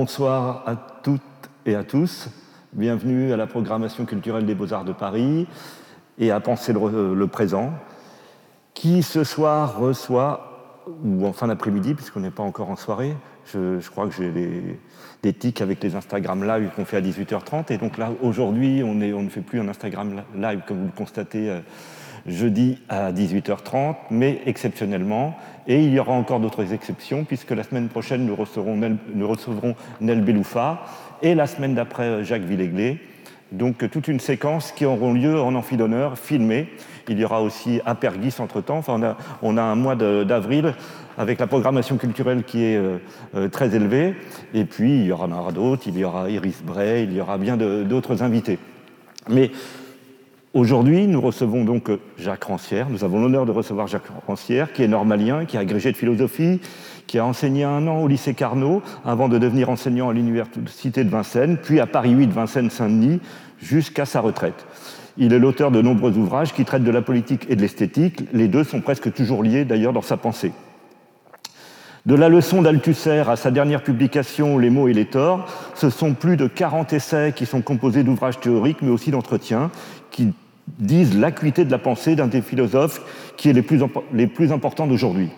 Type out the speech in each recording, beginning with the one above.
Bonsoir à toutes et à tous. Bienvenue à la programmation culturelle des Beaux-Arts de Paris et à Penser le, présent, qui ce soir reçoit, ou en fin d'après-midi, puisqu'on n'est pas encore en soirée, je, crois que j'ai des, tics avec les Instagram Live qu'on fait à 18h30, et donc là, aujourd'hui, on, ne fait plus un Instagram Live, comme vous le constatez, euh, jeudi à 18h30, mais exceptionnellement, et il y aura encore d'autres exceptions, puisque la semaine prochaine, nous recevrons Nel, nous recevrons Nel Beloufa, et la semaine d'après, Jacques Villeglé. Donc toute une séquence qui auront lieu en amphi d'honneur, filmée. Il y aura aussi Apergis entre-temps. Enfin, on, a, un mois d'avril avec la programmation culturelle qui est euh, euh, très élevée. Et puis, il y aura d'autres, il y aura Iris Bray, il y aura bien d'autres invités. Mais Aujourd'hui, nous recevons donc Jacques Rancière. Nous avons l'honneur de recevoir Jacques Rancière, qui est normalien, qui est agrégé de philosophie, qui a enseigné un an au lycée Carnot avant de devenir enseignant à l'université de Vincennes, puis à Paris 8 Vincennes-Saint-Denis, jusqu'à sa retraite. Il est l'auteur de nombreux ouvrages qui traitent de la politique et de l'esthétique. Les deux sont presque toujours liés d'ailleurs dans sa pensée. De la leçon d'Althusser à sa dernière publication Les mots et les torts, ce sont plus de 40 essais qui sont composés d'ouvrages théoriques mais aussi d'entretiens qui disent l'acuité de la pensée d'un des philosophes qui est les plus, les plus importants d'aujourd'hui.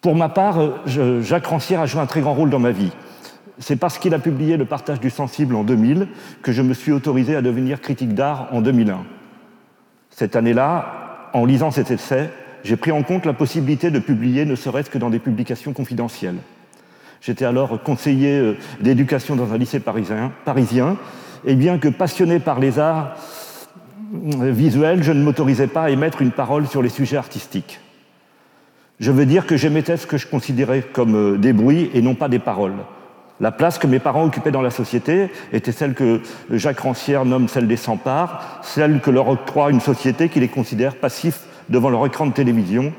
Pour ma part, Jacques Rancière a joué un très grand rôle dans ma vie. C'est parce qu'il a publié Le partage du sensible en 2000 que je me suis autorisé à devenir critique d'art en 2001. Cette année-là, en lisant cet essai, j'ai pris en compte la possibilité de publier ne serait-ce que dans des publications confidentielles. J'étais alors conseiller euh, d'éducation dans un lycée parisien, parisien et bien que passionné par les arts visuels, je ne m'autorisais pas à émettre une parole sur les sujets artistiques. Je veux dire que j'émettais ce que je considérais comme euh, des bruits et non pas des paroles. La place que mes parents occupaient dans la société était celle que Jacques Rancière nomme celle des sans-parts, celle que leur octroie une société qui les considère passifs devant leur écran de télévision,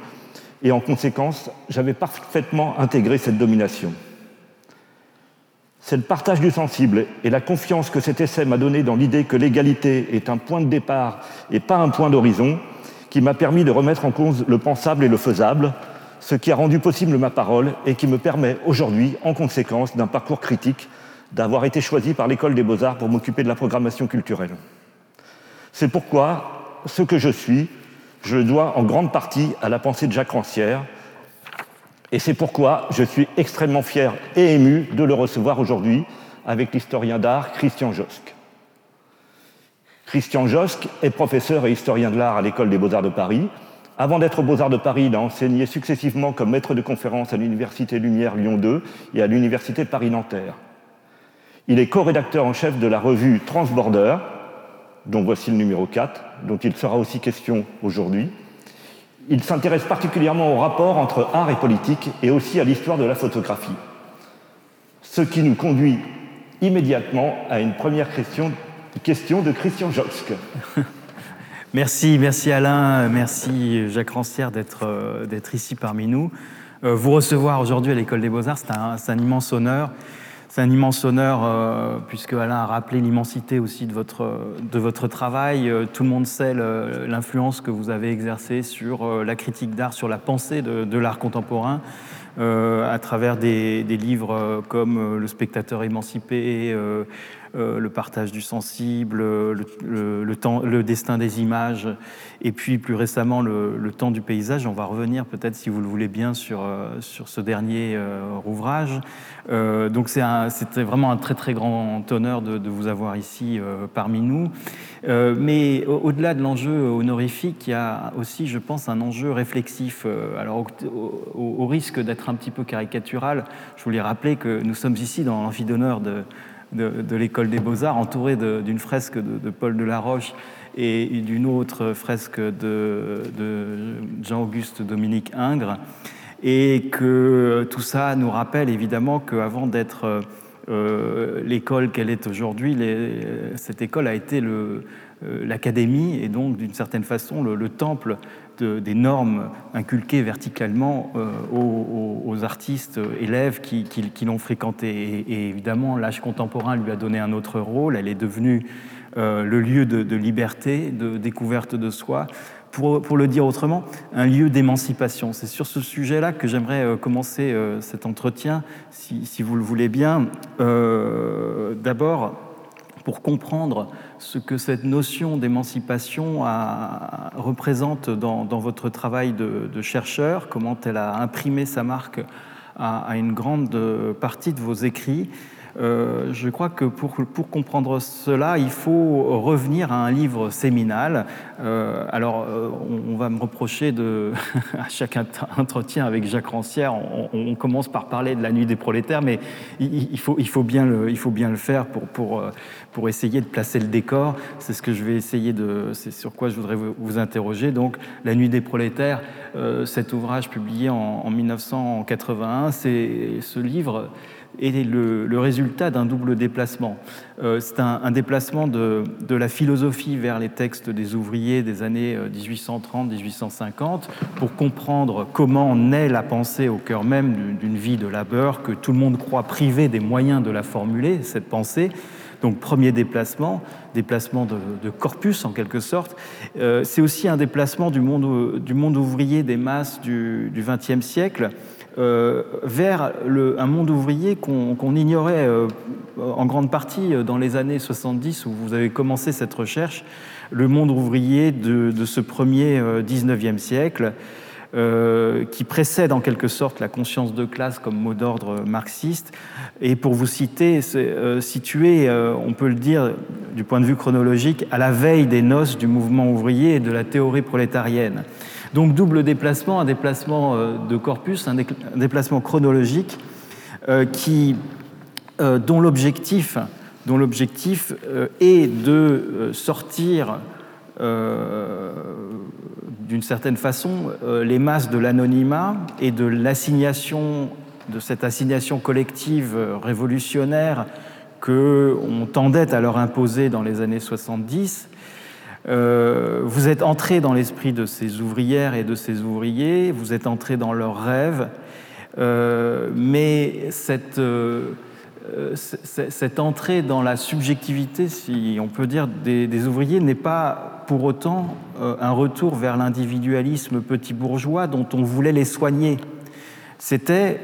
et en conséquence, j'avais parfaitement intégré cette domination. C'est le partage du sensible et la confiance que cet essai m'a donné dans l'idée que l'égalité est un point de départ et pas un point d'horizon qui m'a permis de remettre en cause le pensable et le faisable, ce qui a rendu possible ma parole et qui me permet aujourd'hui, en conséquence d'un parcours critique, d'avoir été choisi par l'École des beaux-arts pour m'occuper de la programmation culturelle. C'est pourquoi ce que je suis, je le dois en grande partie à la pensée de Jacques Rancière, et c'est pourquoi je suis extrêmement fier et ému de le recevoir aujourd'hui avec l'historien d'art Christian Josque. Christian Josque est professeur et historien de l'art à l'École des beaux-arts de Paris. Avant d'être aux Beaux-Arts de Paris, il a enseigné successivement comme maître de conférence à l'Université Lumière Lyon 2 et à l'Université Paris-Nanterre. Il est co-rédacteur en chef de la revue Transborder, dont voici le numéro 4, dont il sera aussi question aujourd'hui, il s'intéresse particulièrement au rapport entre art et politique et aussi à l'histoire de la photographie. Ce qui nous conduit immédiatement à une première question, de Christian Josque. Merci, merci Alain, merci Jacques Rancière d'être euh, ici parmi nous. Euh, vous recevoir aujourd'hui à l'École des Beaux-Arts, c'est un, immense honneur. C'est un immense honneur euh, puisque Alain a rappelé l'immensité aussi de votre, de votre travail. Euh, tout le monde sait l'influence que vous avez exercée sur euh, la critique d'art, sur la pensée de, l'art contemporain. à travers des, livres comme Le spectateur émancipé, le partage du sensible, le, temps, le, destin des images, et puis plus récemment le, temps du paysage. On va revenir peut-être, si vous le voulez bien, sur, euh, sur ce dernier euh, ouvrage. donc c'était vraiment un très très grand honneur de, vous avoir ici parmi nous. mais au-delà de l'enjeu honorifique, il y a aussi, je pense, un enjeu réflexif. alors au, au risque d'être un petit peu caricatural, je voulais rappeler que nous sommes ici dans l'amphi d'honneur de de, l'école des beaux-arts, entouré d'une fresque de, Paul de la Roche et d'une autre fresque de, Jean-Auguste Dominique Ingres. Et que tout ça nous rappelle évidemment qu'avant d'être euh, l'école qu'elle est aujourd'hui, cette école a été euh, l'académie et donc d'une certaine façon le temple des normes inculquées verticalement euh, aux, artistes élèves qui, l'ont fréquenté. Et, évidemment, l'âge contemporain lui a donné un autre rôle. Elle est devenue euh, le lieu de, liberté, de découverte de soi, pour, pour, le dire autrement, un lieu d'émancipation. C'est sur ce sujet-là que j'aimerais commencer cet entretien, si, si, vous le voulez bien. D'abord, pour comprendre ce que cette notion d'émancipation représente dans, votre travail de, chercheur, comment elle a imprimé sa marque à, à une grande partie de vos écrits, euh, je crois que pour, comprendre cela, il faut revenir à un livre séminal. Euh, alors, euh, on, va me reprocher de, à chaque entretien avec Jacques Rancière, on, commence par parler de la nuit des prolétaires, mais il, faut, bien le, il faut bien le faire pour, pour, pour essayer de placer le décor. C'est ce que je vais essayer de, c'est sur quoi je voudrais vous, interroger. Donc, la nuit des prolétaires, cet ouvrage publié en 1981, c'est ce livre est le, résultat d'un double déplacement. Euh, c'est un, déplacement de, la philosophie vers les textes des ouvriers des années 1830-1850 euh, pour comprendre comment naît la pensée au cœur même d'une vie de labeur, que tout le monde croit privé des moyens de la formuler, cette pensée. Donc premier déplacement, déplacement de, corpus en quelque sorte. Euh, c'est aussi un déplacement du monde, du monde ouvrier des masses du XXe siècle euh, vers un monde ouvrier qu'on ignorait euh, en grande partie dans les années 70 où vous avez commencé cette recherche, le monde ouvrier de, ce premier 19e euh, siècle. Euh, qui précède en quelque sorte la conscience de classe comme mot d'ordre marxiste. Et pour vous citer, situé, on peut le dire du point de vue chronologique, à la veille des noces du mouvement ouvrier et de la théorie prolétarienne. Donc double déplacement, un déplacement euh, de corpus, un déplacement chronologique euh, qui, euh, dont l'objectif est de sortir d'une certaine façon les masses de l'anonymat et de l'assignation de cette assignation collective révolutionnaire que on tendait à leur imposer dans les années 70 euh, vous êtes entré dans l'esprit de ces ouvrières et de ces ouvriers, vous êtes entré dans leurs rêves, euh, mais cette, euh, cette, entrée dans la subjectivité, si on peut dire, des, ouvriers n'est pas pour autant un retour vers l'individualisme petit bourgeois dont on voulait les soigner. C'était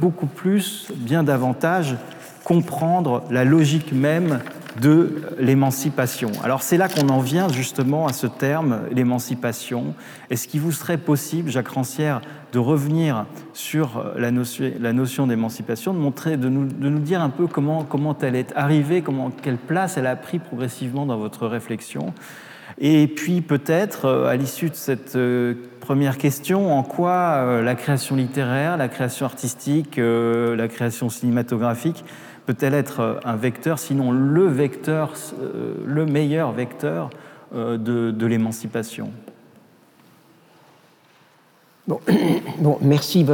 beaucoup plus, bien davantage, comprendre la logique même de l'émancipation. Alors c'est là qu'on en vient justement à ce terme, l'émancipation. Est-ce qu'il vous serait possible, Jacques Rancière, de revenir sur la notion, la notion d'émancipation, de montrer, de nous, de nous, dire un peu comment, comment elle est arrivée, comment, quelle place elle a pris progressivement dans votre réflexion? Et puis peut-être, euh, à l'issue de cette euh, première question, en quoi euh, la création littéraire, la création artistique, la création cinématographique peut-elle être euh, un vecteur, sinon le vecteur, euh, le meilleur vecteur euh, de, l'émancipation? Bon, merci,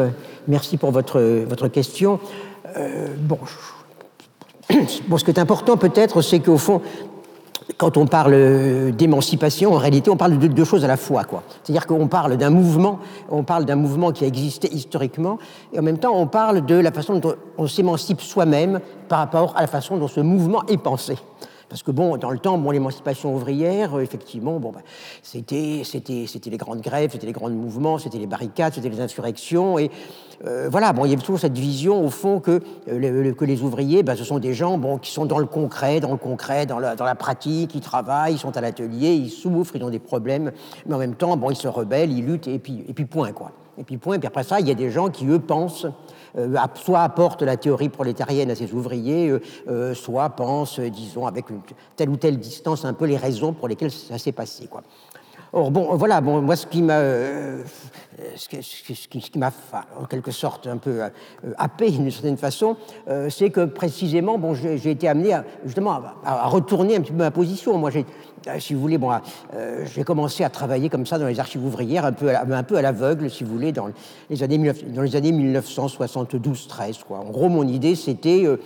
merci pour votre, votre question. bon, ce qui est important peut-être, c'est qu'au fond, quand on parle d'émancipation, en réalité, on parle de deux choses à la fois. C'est-à-dire qu'on parle d'un mouvement, on parle d'un mouvement qui a existé historiquement, et en même temps, on parle de la façon dont on s'émancipe soi-même par rapport à la façon dont ce mouvement est pensé. Parce que bon, dans le temps, bon, l'émancipation ouvrière, euh, effectivement, bon, bah, c'était, c'était, c'était les grandes grèves, c'était les grands mouvements, c'était les barricades, c'était les insurrections, et euh, voilà, bon, il y avait toujours cette vision au fond que, euh, que les ouvriers, bah, ce sont des gens bon, qui sont dans le concret, dans le concret, dans la, dans la pratique, ils travaillent, ils sont à l'atelier, ils souffrent, ils ont des problèmes, mais en même temps, bon, ils se rebellent, ils luttent, et puis, et puis point, quoi. Et puis point, et puis après ça, il y a des gens qui, eux, pensent soit apporte la théorie prolétarienne à ses ouvriers, euh, euh, soit pense, disons, avec une telle ou telle distance, un peu les raisons pour lesquelles ça s'est passé. Quoi. Or, bon, voilà, bon, moi, ce qui m'a, ce m'a, en quelque sorte, un peu happé d'une certaine façon, c'est que précisément, bon, j'ai, été amené à, justement à, à, retourner un petit peu ma position. Moi, j'ai, euh, si vous voulez, bon, euh, j'ai commencé à travailler comme ça dans les archives ouvrières, un peu à, un peu à l'aveugle, si vous voulez, dans les années, dans les années 1972-13. En gros, mon idée, c'était, euh,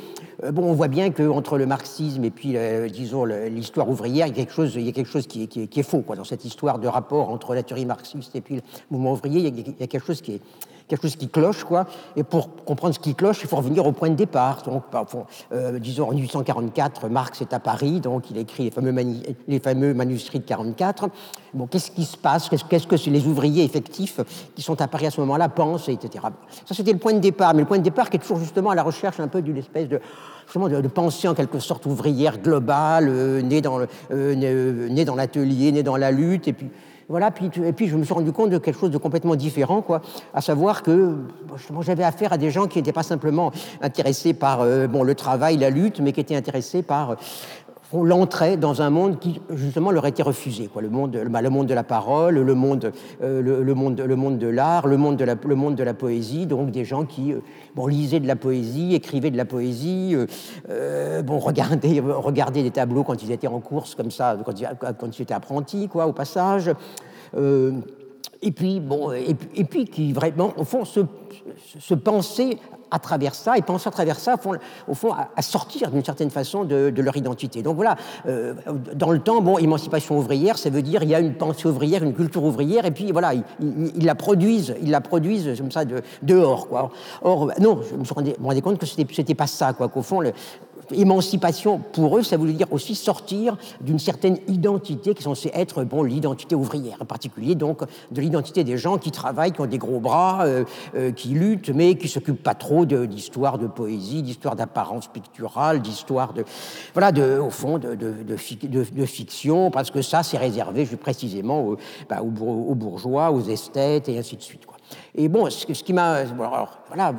bon, on voit bien qu'entre le marxisme et puis, disons, l'histoire ouvrière, il y a quelque chose, il y a quelque chose qui, est, faux, quoi, dans cette histoire de rapport entre la théorie marxiste et puis le mouvement ouvrier, il y a, quelque chose qui est, quelque chose qui cloche, quoi. Et pour comprendre ce qui cloche, il faut revenir au point de départ. Donc, euh, disons, en 1844, Marx est à Paris, donc il écrit les fameux, manuscrits de 44. Bon, qu'est-ce qui se passe? Qu'est-ce que les ouvriers effectifs qui sont à Paris à ce moment-là pensent, etc. Ça, c'était le point de départ. Mais le point de départ qui est toujours justement à la recherche d'une espèce de de, de, pensée en quelque sorte ouvrière globale, euh, née dans euh, dans l'atelier, née dans la lutte, et puis voilà, puis, et puis je me suis rendu compte de quelque chose de complètement différent, quoi, à savoir que j'avais affaire à des gens qui n'étaient pas simplement intéressés par euh, le travail, la lutte, mais qui étaient intéressés par l'entrée dans un monde qui justement leur était refusé quoi. Le monde bah, le monde de la parole le monde euh, de l'art le monde de la poésie. Donc des gens qui euh, lisaient de la poésie écrivaient de la poésie euh, bon regardaient regardaient des tableaux quand ils étaient en course comme ça quand ils, quand ils étaient apprentis quoi au passage et puis bon et, puis qui vraiment au fond se, se penser à travers ça et penser à travers ça, au fond, à, sortir d'une certaine façon de, leur identité. Donc voilà, euh, dans le temps, bon, émancipation ouvrière, ça veut dire il y a une pensée ouvrière, une culture ouvrière, et puis voilà, ils, la produisent, ils la produisent comme ça de, dehors, quoi. Or, non, je me rendu, compte que c'était pas ça, quoi, qu'au fond, émancipation, pour eux, ça voulait dire aussi sortir d'une certaine identité qui est censée être bon, l'identité ouvrière, en particulier donc de l'identité des gens qui travaillent, qui ont des gros bras, euh, euh, qui luttent, mais qui s'occupent pas trop d'histoire de, poésie, d'histoire d'apparence picturale, d'histoire de, voilà, de, au fond, de, de, fiction, parce que ça, c'est réservé précisément aux, bah, aux, bourgeois, aux esthètes et ainsi de suite. Quoi. Et bon, ce, qui m'a. voilà,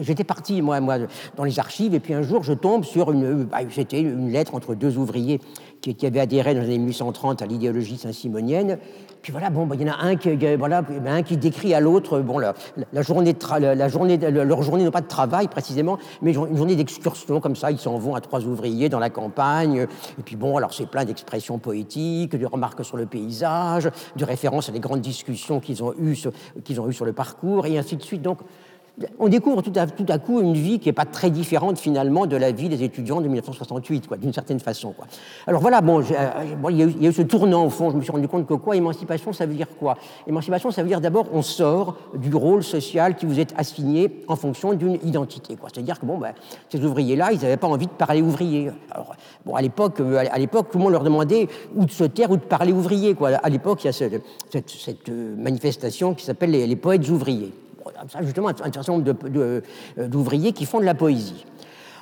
j'étais parti, moi, moi, dans les archives, et puis un jour, je tombe sur une. Bah, C'était une lettre entre deux ouvriers qui, qui avaient adhéré dans les années 1830 à l'idéologie saint-simonienne. Puis voilà, bon, bah, il y en a un qui, voilà, un qui décrit à l'autre, bon, la, journée de la journée, leur journée, non pas de travail précisément, mais une journée d'excursion, comme ça, ils s'en vont à trois ouvriers dans la campagne. Et puis bon, alors c'est plein d'expressions poétiques, de remarques sur le paysage, de références à des grandes discussions qu'ils ont eues qu'ils ont eues sur le parcours, et ainsi de suite. Donc, on découvre tout à, coup une vie qui n'est pas très différente finalement de la vie des étudiants de 1968, quoi, d'une certaine façon. Quoi. Alors voilà, bon, euh, il, y a eu, ce tournant au fond, je me suis rendu compte que quoi, émancipation, ça veut dire quoi? Émancipation, ça veut dire d'abord on sort du rôle social qui vous est assigné en fonction d'une identité. C'est-à-dire que bon, ben, ces ouvriers-là, ils n'avaient pas envie de parler ouvrier. Alors, bon, à l'époque, euh, à l'époque, tout le monde leur demandait ou de se taire ou de parler ouvrier. Quoi. À l'époque, il y a cette, cette, euh, manifestation qui s'appelle les poètes ouvriers justement un certain nombre euh, d'ouvriers qui font de la poésie.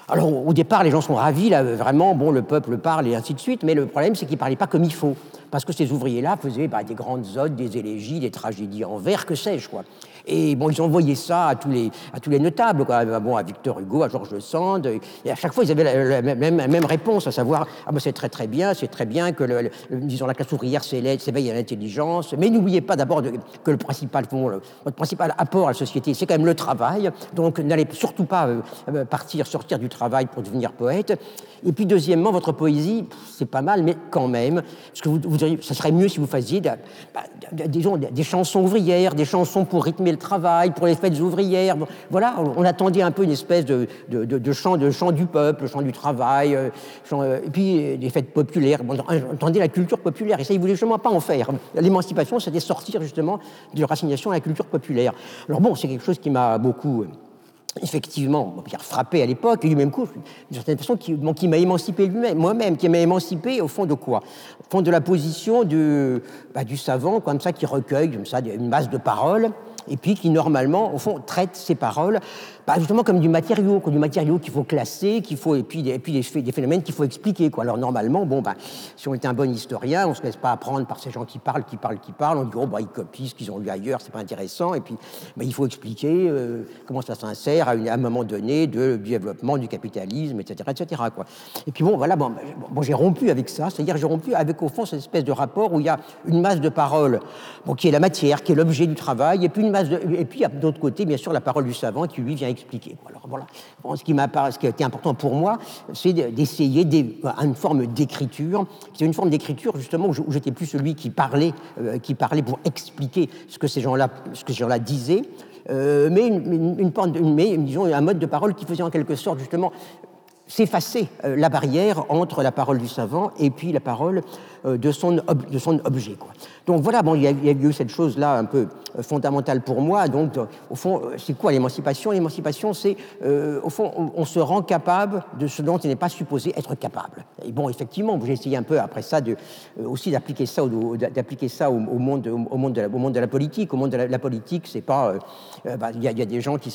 Alors au départ, les gens sont ravis, là, vraiment, bon, le peuple parle et ainsi de suite, mais le problème, c'est qu'ils ne parlaient pas comme il faut, parce que ces ouvriers-là faisaient bah, des grandes odes, des élégies, des tragédies en vers, que sais-je, quoi. Et bon, ils envoyaient ça à tous les, à tous les notables, quoi. Bon, à Victor Hugo, à Georges Sand. Et à chaque fois, ils avaient la, même, même, réponse, à savoir ah ben, c'est très très bien, c'est très bien que disons, la classe ouvrière s'éveille à l'intelligence. Mais n'oubliez pas d'abord que le principal, votre principal apport à la société, c'est quand même le travail. Donc n'allez surtout pas euh, euh, partir, sortir du travail pour devenir poète. Et puis deuxièmement, votre poésie, c'est pas mal, mais quand même, parce que vous, vous ça serait mieux si vous faisiez bah, disons, des chansons ouvrières, des chansons pour rythmer le travail, pour les fêtes ouvrières. Voilà, on attendait un peu une espèce de, chant, du peuple, chant du travail, euh, euh, et puis euh, des fêtes populaires. on entendait la culture populaire, et ça, ils voulaient justement pas en faire. L'émancipation, c'était sortir justement de l'assignation à la culture populaire. Alors bon, c'est quelque chose qui m'a beaucoup effectivement, frappé à l'époque, et du même coup, d'une certaine façon, qui, m'a émancipé moi-même, qui m'a émancipé au fond de quoi? Au fond de la position du, bah, du savant, comme ça, qui recueille comme ça, une masse de paroles, et puis qui normalement, au fond, traite ces paroles bah, justement comme du matériau, comme du matériau qu'il faut classer, qu'il faut, et puis, et puis des, des phénomènes qu'il faut expliquer. Quoi. Alors normalement, bon, bah, si on était un bon historien, on ne se laisse pas apprendre par ces gens qui parlent, qui parlent, qui parlent, on dit, oh, bah, ils copient ce qu'ils ont lu ailleurs, c'est pas intéressant, et puis bah, il faut expliquer euh, comment ça s'insère à, un moment donné de, du développement du capitalisme, etc. etc. Quoi. Et puis bon, voilà, bon, bon j'ai rompu avec ça, c'est-à-dire j'ai rompu avec au fond cette espèce de rapport où il y a une masse de paroles bon, qui est la matière, qui est l'objet du travail, et puis une masse de, et puis d'autre côté, bien sûr, la parole du savant qui lui vient expliquer. Alors voilà. ce, qui ce qui a été important pour moi, c'est d'essayer une forme d'écriture. C'est une forme d'écriture justement où j'étais plus celui qui parlait, euh, qui parlait pour expliquer ce que ces gens-là, gens-là disaient. Euh, mais, une, un mode de parole qui faisait en quelque sorte justement s'effacer euh, la barrière entre la parole du savant et puis la parole de, son, de son objet. Quoi. Donc voilà, bon, il y, a, eu cette chose-là un peu euh, fondamentale pour moi. Donc, euh, au fond, euh, c'est quoi l'émancipation? L'émancipation, c'est, au fond, on, se rend capable de ce dont il n'est pas supposé être capable. Et bon, effectivement, j'ai essayé un peu après ça de, aussi d'appliquer ça, au, d'appliquer ça au, monde, au, monde de la, au monde de la politique. Au monde de la, politique, c'est pas, bah, il y, a des gens qui,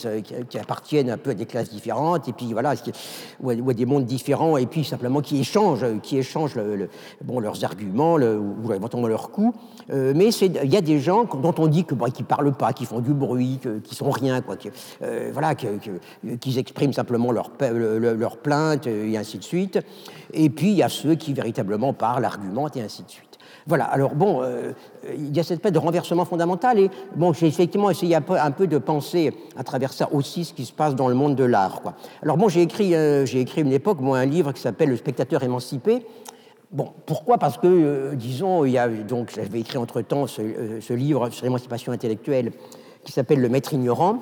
qui, appartiennent un peu à des classes différentes, et puis voilà, ou à, des mondes différents, et puis simplement qui échangent, qui échangent bon, leurs arguments, le, ou éventuellement leurs coups. Euh, mais il y a des gens dont on dit qu'ils ne parlent pas, qui font du bruit, qui sont rien, euh, voilà, qu'ils expriment simplement leur, leur plainte et ainsi de suite. Et puis il y a ceux qui véritablement parlent, argumentent et ainsi de suite. Voilà, alors bon, euh, il y a cette espèce de renversement fondamental et bon, j'ai effectivement essayé un peu, de penser à travers ça aussi ce qui se passe dans le monde de l'art. Alors bon, j'ai écrit, j'ai écrit une époque, moi, un livre qui s'appelle Le spectateur émancipé, Bon, pourquoi? Parce que, euh, disons, il y a, donc, j'avais écrit entre-temps euh, ce, livre sur l'émancipation intellectuelle qui s'appelle Le Maître ignorant,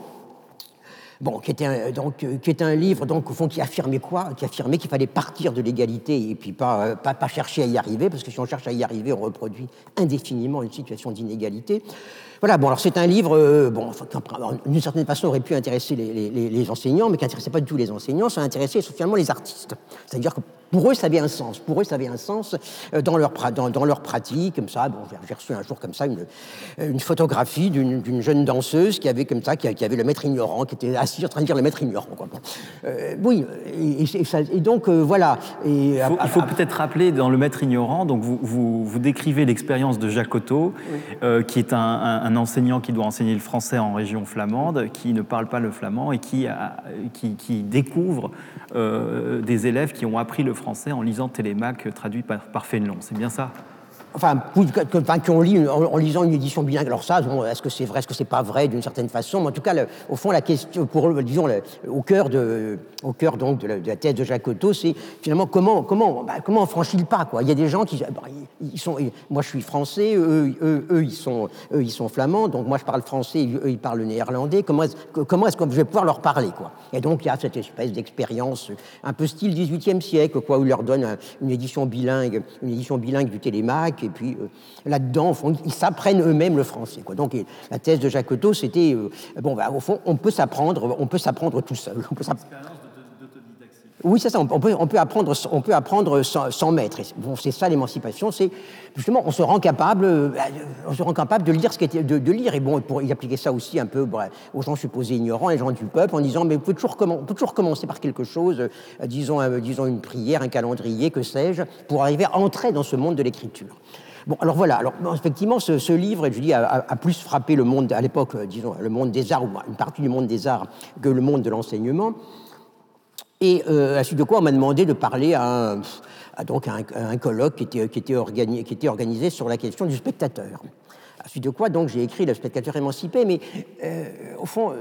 bon, qui était un, donc, euh, qui est un livre donc, au fond, qui affirmait quoi? Qui affirmait qu'il fallait partir de l'égalité et puis pas, pas, chercher à y arriver, parce que si on cherche à y arriver, on reproduit indéfiniment une situation d'inégalité. Voilà, bon, alors c'est un livre, bon, d'une certaine façon, aurait pu intéresser les enseignants, mais qui n'intéressait pas du tout les enseignants, ça intéressait essentiellement les artistes. C'est-à-dire que pour eux, ça avait un sens. Pour eux, ça avait un sens euh, dans leur, dans, dans leur pratique, comme ça. Bon, j'ai reçu un jour comme ça une, une photographie d'une jeune danseuse qui avait comme ça, qui, avait le maître ignorant, qui était assis en train de dire le maître ignorant. Quoi. Euh, oui, et, donc euh, voilà. Et, il faut, peut-être rappeler dans le maître ignorant, donc vous, vous, vous décrivez l'expérience de Jacques Otto, qui est un, un, enseignant qui doit enseigner le français en région flamande, qui ne parle pas le flamand et qui, a, qui, qui découvre des élèves qui ont appris le français en lisant Télémaque traduit par, par Fénelon. C'est bien ça? Enfin, qu'on lit en, lisant une édition bilingue. Alors ça, est-ce que c'est vrai, est-ce que c'est pas vrai d'une certaine façon? Mais en tout cas, au fond, la question, disons, au cœur de, au cœur donc de la, thèse de Jacques Otto, c'est finalement comment, comment, bah, comment on franchit le pas, quoi. Il y a des gens qui, bah, ils sont, moi je suis français, eux, ils sont, eux, ils sont flamands, donc moi je parle français, eux, ils parlent néerlandais. Comment est-ce, comment est-ce que je vais pouvoir leur parler, quoi? Et donc il y a cette espèce d'expérience un peu style 18e siècle, quoi, où ils leur donnent une édition bilingue, une édition bilingue du Télémaque et puis euh, là-dedans, ils s'apprennent eux-mêmes le français. Donc la thèse de Otto, c'était, euh, bon, bah, au fond, on peut s'apprendre, on peut s'apprendre tout seul. Oui, c'est ça. On peut, apprendre, on peut apprendre sans, maître. Bon, c'est ça l'émancipation. C'est justement, on se rend capable, euh, on se rend capable de lire ce qui était, de, de, lire. Et bon, pour y appliquer ça aussi un peu aux gens supposés ignorants, les gens du peuple, en disant, mais on peut toujours, commencer par quelque chose, disons, disons une prière, un calendrier, que sais-je, pour arriver à entrer dans ce monde de l'écriture. Bon, alors voilà. Alors effectivement, ce, livre, je dis, a, plus frappé le monde à l'époque, euh, disons, le monde des arts ou une partie du monde des arts que le monde de l'enseignement. Et euh, à la suite de quoi, on m'a demandé de parler à un, donc un, colloque qui était, qui, était organisé sur la question du spectateur. À suite de quoi, donc, j'ai écrit Le spectateur émancipé, mais euh, au fond,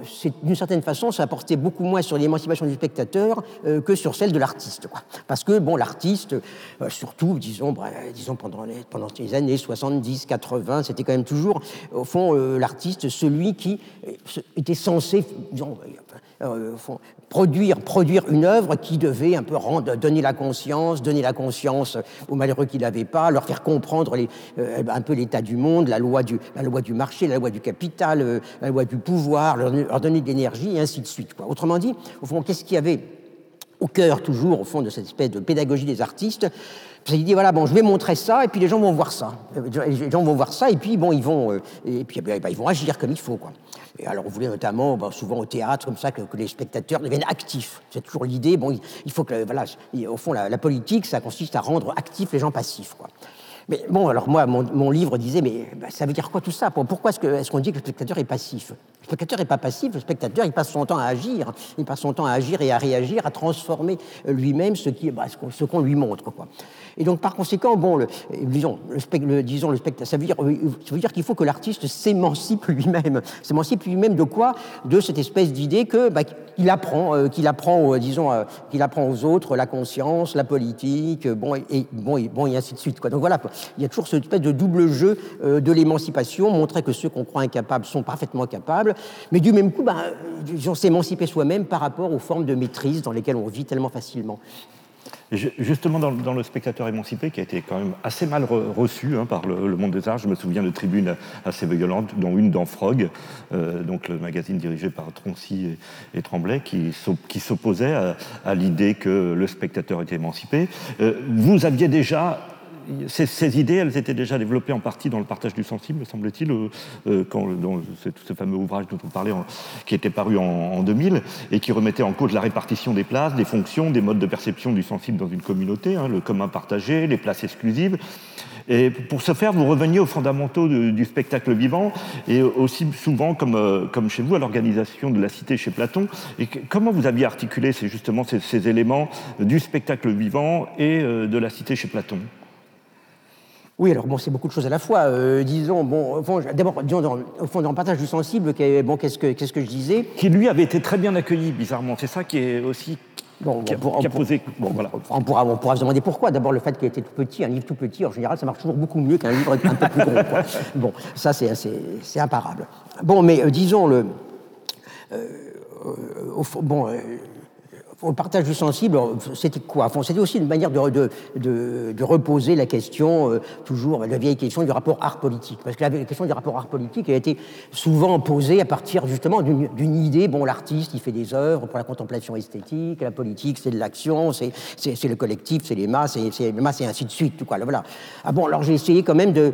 d'une certaine façon, ça portait beaucoup moins sur l'émancipation du spectateur euh, que sur celle de l'artiste. Parce que, bon, l'artiste, surtout, disons, bah, disons pendant, les, années 70, 80, c'était quand même toujours, au fond, l'artiste, celui qui était censé, produire, produire une œuvre qui devait un peu donner la conscience, donner la conscience aux malheureux qui l'avaient pas, leur faire comprendre euh, un peu l'état du monde, la loi du, marché, la loi du capital, euh, la loi du pouvoir, leur, donner de l'énergie, et ainsi de suite. Autrement dit, au fond, qu'est-ce qu'il y avait au cœur toujours, au fond, de cette espèce de pédagogie des artistes? Il dit voilà bon je vais montrer ça et puis les gens vont voir ça les gens vont voir ça et puis bon ils vont euh, et puis eh ben, ils vont agir comme il faut quoi alors, on voulait notamment, souvent au théâtre, comme ça, que, les spectateurs deviennent actifs. C'est toujours l'idée. Bon, il, faut que, voilà, au fond, la, politique, ça consiste à rendre actifs les gens passifs, quoi. Mais bon, alors moi, mon, livre disait, mais ça veut dire quoi tout ça? Pourquoi est-ce qu'on dit que le spectateur est passif? Le spectateur n'est pas passif, le spectateur, il passe son temps à agir. Il passe son temps à agir et à réagir, à transformer lui-même ce bah, qu'on ce lui montre. Et donc, par conséquent, bon, le, disons, le, spectateur, ça veut dire, qu'il faut que l'artiste s'émancipe lui-même. S'émancipe lui-même de quoi? De cette espèce d'idée bah, qu'il apprend, euh, qu'il apprend, euh, disons, euh, qu'il apprend aux autres la conscience, la politique, bon, et, bon, ainsi de suite. Quoi. Donc voilà, il y a toujours cette espèce de double jeu de l'émancipation, montrer que ceux qu'on croit incapables sont parfaitement capables, mais du même coup, bah, disons, s'émanciper soi-même par rapport aux formes de maîtrise dans lesquelles on vit tellement facilement. Justement, dans, le spectateur émancipé, qui a été quand même assez mal reçu hein, par le, monde des arts, je me souviens de tribunes assez violentes, dont une dans Frog, euh, donc le magazine dirigé par Troncy et, Tremblay, qui, qui s'opposait à, l'idée que le spectateur était émancipé. Euh, vous aviez déjà ces, idées, elles étaient déjà développées en partie dans le partage du sensible, me semble-t-il, euh, euh, dans ce, fameux ouvrage dont on parlait, qui était paru en, 2000, et qui remettait en cause la répartition des places, des fonctions, des modes de perception du sensible dans une communauté, hein, le commun partagé, les places exclusives. Et pour ce faire, vous reveniez aux fondamentaux du spectacle vivant, et aussi souvent, comme, euh, comme chez vous, à l'organisation de la cité chez Platon. Et comment vous aviez articulé ces, justement ces éléments du spectacle vivant et de la cité chez Platon? Oui, alors bon, c'est beaucoup de choses à la fois. Euh, disons, bon, d'abord, disons, dans, au fond, dans le partage du sensible, bon, qu'est-ce que, qu'est-ce que je disais Qui, lui, avait été très bien accueilli, bizarrement. C'est ça qui est aussi Bon, qui a, on, posé. Bon, voilà. on, pourra, on pourra se demander pourquoi. D'abord, le fait qu'il était tout petit, un livre tout petit, en général, ça marche toujours beaucoup mieux qu'un livre un peu plus gros. Bon, ça, c'est, c'est, imparable. Bon, mais euh, disons, le, euh, au, bon, le partage du sensible, c'était quoi? C'était aussi une manière de, reposer la question, euh, toujours la vieille question du rapport art-politique. Parce que la question du rapport art-politique a été souvent posée à partir justement d'une idée, bon, l'artiste, il fait des œuvres pour la contemplation esthétique, la politique, c'est de l'action, c'est le collectif, c'est les masses, c'est les masses et ainsi de suite. Tout quoi, voilà. Ah bon, alors j'ai essayé quand même de,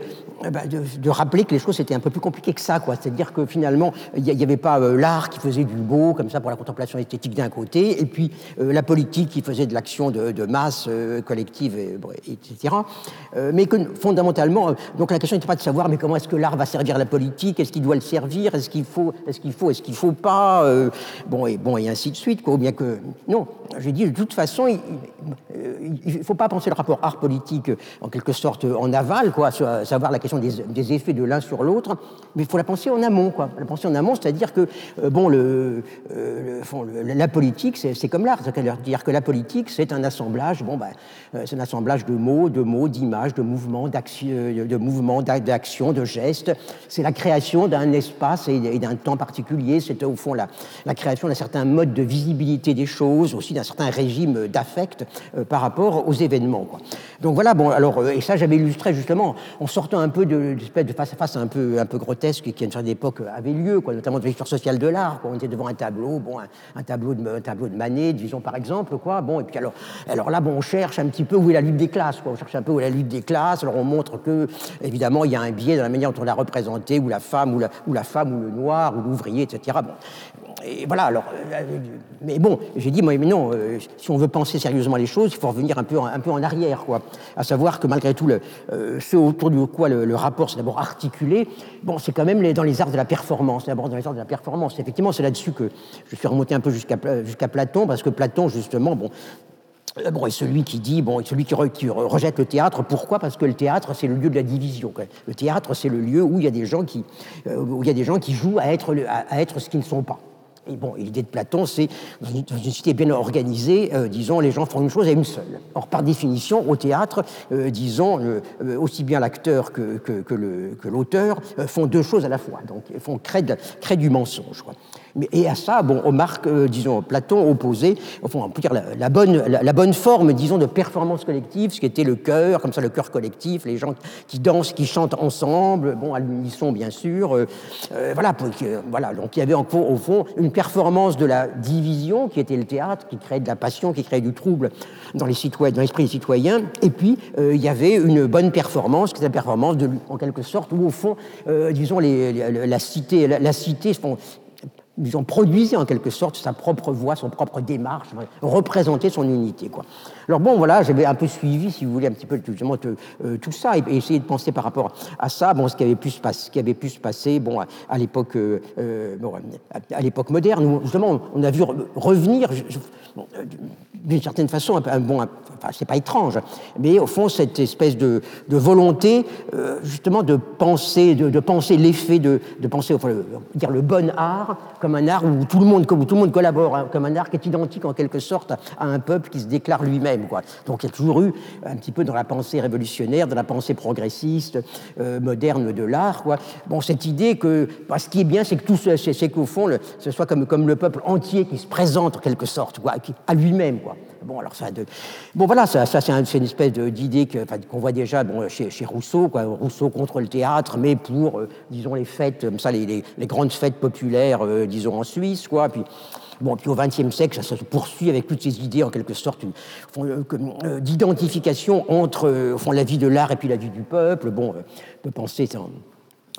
bah, de, rappeler que les choses étaient un peu plus compliquées que ça. C'est-à-dire que finalement, il n'y avait pas euh, l'art qui faisait du beau, comme ça, pour la contemplation esthétique d'un côté, et puis euh, la politique qui faisait de l'action de, masse euh, collective, etc. Euh, mais que fondamentalement, donc la question n'était pas de savoir mais comment est-ce que l'art va servir la politique, est-ce qu'il doit le servir, est-ce qu'il faut, est-ce qu'il faut, est-ce qu'il faut pas, bon et bon et ainsi de suite. Quoi, bien que non, j'ai dit de toute façon, il ne faut pas penser le rapport art politique en quelque sorte en aval, quoi, savoir la question des, effets de l'un sur l'autre, mais il faut la penser en amont, quoi. La penser en amont, c'est-à-dire que bon le, la politique, c'est comme l'art dire que la politique, c'est un assemblage, bon, ben, euh, c'est un assemblage de mots, de mots, d'images, de mouvements, euh, de mouvements, d'actions, de gestes. C'est la création d'un espace et d'un temps particulier. C'est au fond la, la création d'un certain mode de visibilité des choses, aussi d'un certain régime d'affect euh, par rapport aux événements. Donc voilà, bon, alors, et ça, j'avais illustré justement en sortant un peu de, de face à face un peu, un peu grotesque qui à une certaine époque avait lieu, quoi, notamment de l'histoire sociale de l'art. On était devant un tableau, bon, un, tableau, de, un tableau de Manet, disons par exemple, quoi. Bon, et puis alors, alors là, bon, on cherche un petit peu où est la lutte des classes, quoi. On cherche un peu où est la lutte des classes. Alors on montre que, évidemment, il y a un biais dans la manière dont on l'a représenté, où la femme, ou la, ou la femme, ou le noir, ou l'ouvrier, etc. Bon. Et voilà, alors, euh, mais bon, j'ai dit, moi, mais non, euh, si on veut penser sérieusement les choses, il faut revenir un peu, un peu en arrière, quoi. À savoir que malgré tout, euh, ce autour du quoi le, rapport s'est d'abord articulé, bon, c'est quand même dans les arts de la performance, d'abord dans les arts de la performance. Effectivement, c'est là-dessus que je suis remonté un peu jusqu'à Platon, parce que Platon, justement, bon, Bon, et celui qui dit, bon, et celui qui, rejette le théâtre, pourquoi? Parce que le théâtre, c'est le lieu de la division. Le théâtre, c'est le lieu où il y a des gens qui, où il y a des gens qui jouent à être, à être ce qu'ils ne sont pas. Et bon, l'idée de Platon, c'est dans une, société bien organisée, euh, disons, les gens font une chose à une seule. Or, par définition, au théâtre, euh, disons, euh, aussi bien l'acteur que, que, l'auteur font deux choses à la fois. Donc, font créer du mensonge. Et à ça, bon, on marque, euh, disons, Platon opposé, enfin, on peut dire la, bonne, la, bonne forme, disons, de performance collective, ce qui était le chœur, comme ça, le chœur collectif, les gens qui dansent, qui chantent ensemble, bon, à l'unisson, bien sûr. Euh, euh, voilà, voilà, donc il y avait au fond une performance de la division, qui était le théâtre, qui créait de la passion, qui créait du trouble dans l'esprit dans des citoyens. Et puis, il y avait une bonne performance, qui était la performance, de, en quelque sorte, où, au fond, disons, les, la, cité, la, la cité disons, produisait en quelque sorte sa propre voix, son propre démarche, représentait son unité. Quoi. Alors bon, voilà, j'avais un peu suivi, si vous voulez, un petit peu justement, euh, tout ça, et, essayé de penser par rapport à ça, bon, ce qui avait pu se passer, qui avait pu se passer bon, à, l'époque euh, euh, bon, à, l'époque moderne, où justement on a vu revenir, d'une certaine façon, bon, enfin, c'est pas étrange, mais au fond, cette espèce de, volonté, justement, de penser, de, penser l'effet, de, penser, enfin, dire le bon art, comme un art où tout le monde, tout le monde collabore, hein, comme un art qui est identique en quelque sorte à un peuple qui se déclare lui-même. Donc il y a toujours eu un petit peu dans la pensée révolutionnaire, dans la pensée progressiste, euh, moderne de l'art. Bon, cette idée que, bah, ce qui est bien, c'est que tout, c'est qu'au fond, ce soit comme, comme le peuple entier qui se présente en quelque sorte, quoi, à lui-même. Bon, alors ça, bon voilà, ça, ça c'est une espèce d'idée qu'on voit déjà bon, chez, Rousseau, quoi. Rousseau contre le théâtre, mais pour, euh, disons, les fêtes, ça, les, les, les grandes fêtes populaires, euh, disons, en Suisse, quoi. Puis, Bon, puis au XXe siècle, ça, se poursuit avec toutes ces idées, en quelque sorte, d'identification entre fond, la vie de l'art et puis la vie du peuple. Bon, on peut penser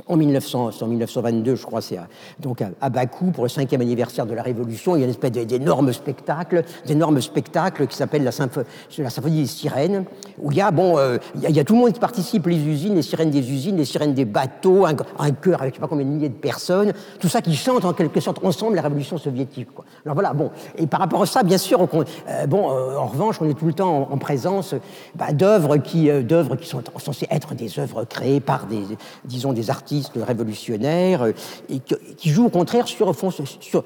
en 1900, en 1922, je crois, c'est donc à, Bakou pour le cinquième anniversaire de la Révolution. Il y a une espèce d'énorme spectacle, d'énorme spectacle qui s'appelle la, symphonie des sirènes, où il y a bon, euh, il, y a, tout le monde qui participe, les usines, les sirènes des usines, les sirènes des bateaux, un, un chœur avec je sais pas combien de milliers de personnes, tout ça qui chante en quelque sorte ensemble la Révolution soviétique. Alors voilà, bon, et par rapport à ça, bien sûr, euh, bon, euh, en revanche, on est tout le temps en, présence bah, d'œuvres qui, d'œuvres qui sont censées être des œuvres créées par des, disons, des artistes révolutionnaire euh, et qui joue au contraire sur, sur, sur,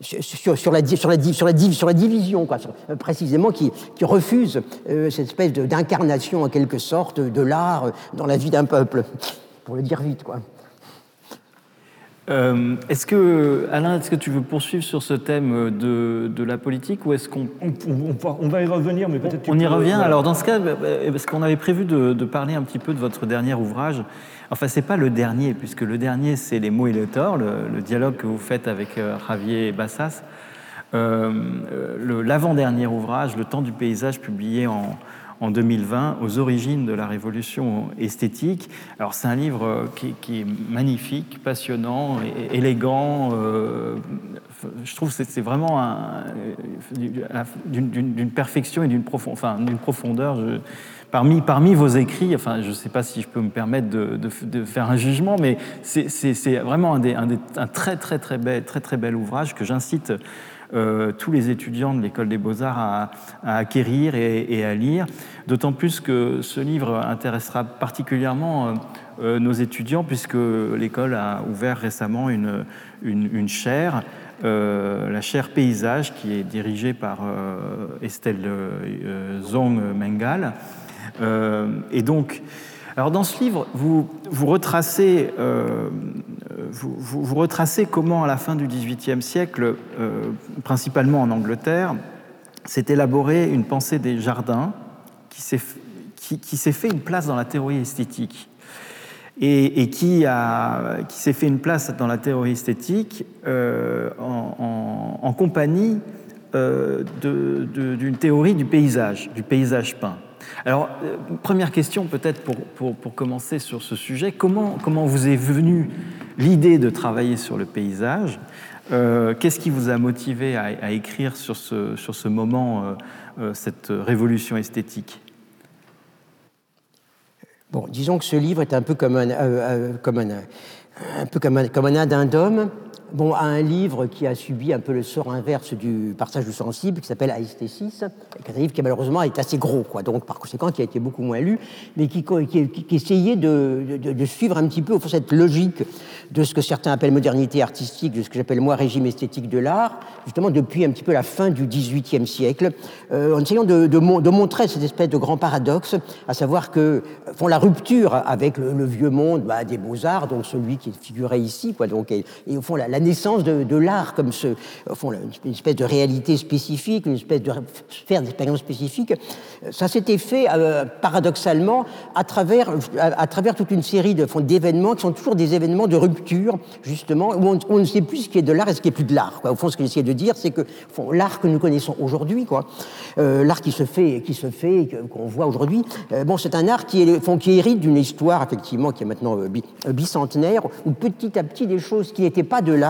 sur, la, sur, la, sur, la, sur la division, quoi, euh, précisément, qui, qui refuse euh, cette espèce d'incarnation, en quelque sorte, de l'art dans la vie d'un peuple, pour le dire vite. Quoi. est-ce que, Alain, est-ce que tu veux poursuivre sur ce thème de, de la politique ou est-ce qu'on... On, va y revenir, mais peut-être... On, y revient. Alors, dans ce cas, parce qu'on avait prévu de, de, parler un petit peu de votre dernier ouvrage, Enfin, c'est pas le dernier, puisque le dernier, c'est Les mots et le tort, le, dialogue que vous faites avec euh, Javier Bassas. Euh, l'avant-dernier ouvrage, Le temps du paysage, publié en, en 2020, aux origines de la révolution esthétique. Alors c'est un livre euh, qui, est magnifique, passionnant, élégant. je trouve que c'est vraiment d'une perfection et d'une profondeur. Parmi, vos écrits, enfin, je ne sais pas si je peux me permettre de, faire un jugement, mais c'est vraiment un, très, très, très, bel, ouvrage que j'incite euh, tous les étudiants de l'école des beaux-arts à, acquérir et, à lire, d'autant plus que ce livre intéressera particulièrement euh, nos étudiants, puisque l'école a ouvert récemment une, chaire euh, la chaire paysage qui est dirigée par euh, Estelle euh, Zong Mengal, euh, et donc, alors dans ce livre, vous, vous, retracez, euh, vous, vous, retracez comment, à la fin du XVIIIe siècle, euh, principalement en Angleterre, s'est élaborée une pensée des jardins qui s'est qui, qui fait une place dans la théorie esthétique et, qui, a, qui s'est fait une place dans la théorie esthétique euh, en, compagnie euh, d'une théorie du paysage, du paysage peint. Alors, euh, première question peut-être pour, pour, pour, commencer sur ce sujet, comment, comment vous est venue l'idée de travailler sur le paysage? Euh, Qu'est-ce qui vous a motivé à, écrire sur ce, sur ce moment, euh, cette révolution esthétique? Bon, disons que ce livre est un peu comme un, comme un, un peu comme comme un bon, à un livre qui a subi un peu le sort inverse du passage du sensible, qui s'appelle Aesthesis, qui est un livre qui malheureusement est assez gros, quoi, donc par conséquent qui a été beaucoup moins lu, mais qui, essayait de, suivre un petit peu au fond, cette logique de ce que certains appellent modernité artistique, de ce que j'appelle moi régime esthétique de l'art, justement depuis un petit peu la fin du XVIIIe siècle, euh, en essayant de, montrer cette espèce de grand paradoxe, à savoir que font la rupture avec le, vieux monde bah, des beaux-arts, donc celui qui est figuré ici, quoi, donc, et, au fond la naissance de, l'art comme ce, au une espèce de réalité spécifique, une espèce de sphère d'expérience spécifique, ça s'était fait euh, paradoxalement à travers, à, travers toute une série d'événements qui sont toujours des événements de rupture, justement, où on, ne sait plus ce qui est de l'art et ce qui est plus de l'art. Au fond, ce que j'essaie de dire, c'est que l'art que nous connaissons aujourd'hui, quoi, euh, l'art qui se fait, qui se fait, qu'on voit aujourd'hui, euh, bon, c'est un art qui, est, qui hérite d'une histoire effectivement qui est maintenant bicentenaire, où petit à petit des choses qui n'étaient pas de l'art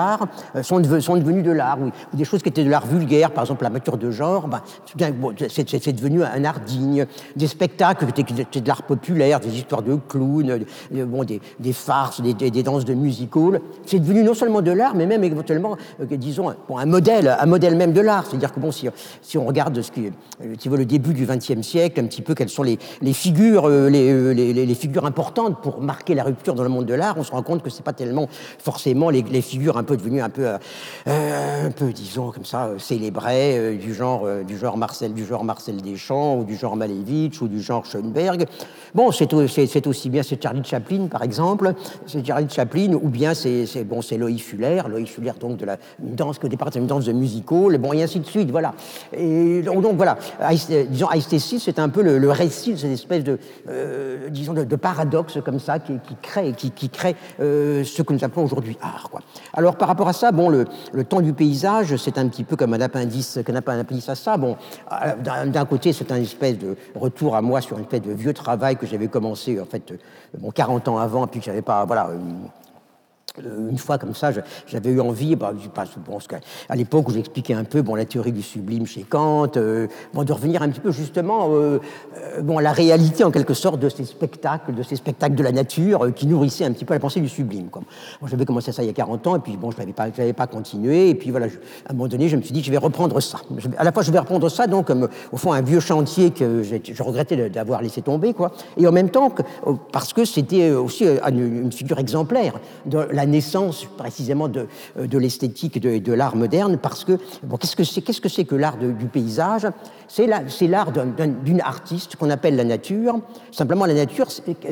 euh, sont, sont devenues de l'art, ou, des choses qui étaient de l'art vulgaire, par exemple la mature de genre, bah, c'est devenu un art digne. Des spectacles qui étaient de l'art populaire, des histoires de clowns, euh, des, farces, des, des, danses de musical. C'est devenu non seulement de l'art, mais même éventuellement, euh, disons, un modèle, un modèle même de l'art. C'est-à-dire que bon, si, si on regarde ce qui, vois, le début du XXe siècle, un petit peu quelles sont les, figures, les, figures importantes pour marquer la rupture dans le monde de l'art, on se rend compte que c'est pas tellement forcément les figures peu devenu un peu, un peu disons comme ça, célébré, du genre, du genre Marcel, du genre Marcel Deschamps ou du genre Malevich ou du genre Schoenberg. Bon, c'est aussi bien c'est Charlie Chaplin par exemple, c'est Charlie Chaplin ou bien c'est bon c'est Loïc Fuller, Loïc Fuller donc de la danse que départ une danse de musical, bon et ainsi de suite, voilà. Et donc, voilà, disons Aesthesis c'est un peu le, récit de cette espèce de euh, disons de, paradoxe comme ça qui, crée qui, crée euh, ce que nous appelons aujourd'hui art. Quoi. Alors par rapport à ça, bon le, temps du paysage c'est un petit peu comme un appendice qu'un appendice à ça. Bon, d'un côté c'est un espèce de retour à moi sur une espèce de vieux travail que j'avais commencé en fait bon, 40 ans avant, puis que j'avais pas voilà euh, une fois comme ça, j'avais eu envie, bah, je pense à l'époque où j'expliquais un peu bon, la théorie du sublime chez Kant, euh, bon, de revenir un petit peu justement euh, bon, à la réalité en quelque sorte de ces spectacles, de ces spectacles de la nature qui nourrissaient un petit peu la pensée du sublime. j'avais commencé ça il y a 40 ans et puis bon, je n'avais pas, pas continué et puis voilà, à un moment donné, je me suis dit je vais reprendre ça. à la fois, je vais reprendre ça donc comme au fond un vieux chantier que je regrettais d'avoir laissé tomber quoi, et en même temps parce que c'était aussi une, une figure exemplaire de la naissance précisément de, euh, de l'esthétique de, de l'art moderne, parce que bon, qu'est-ce que c'est qu'est-ce que c'est que l'art du paysage? C'est l'art d'une artiste qu'on appelle la nature. Simplement, la nature,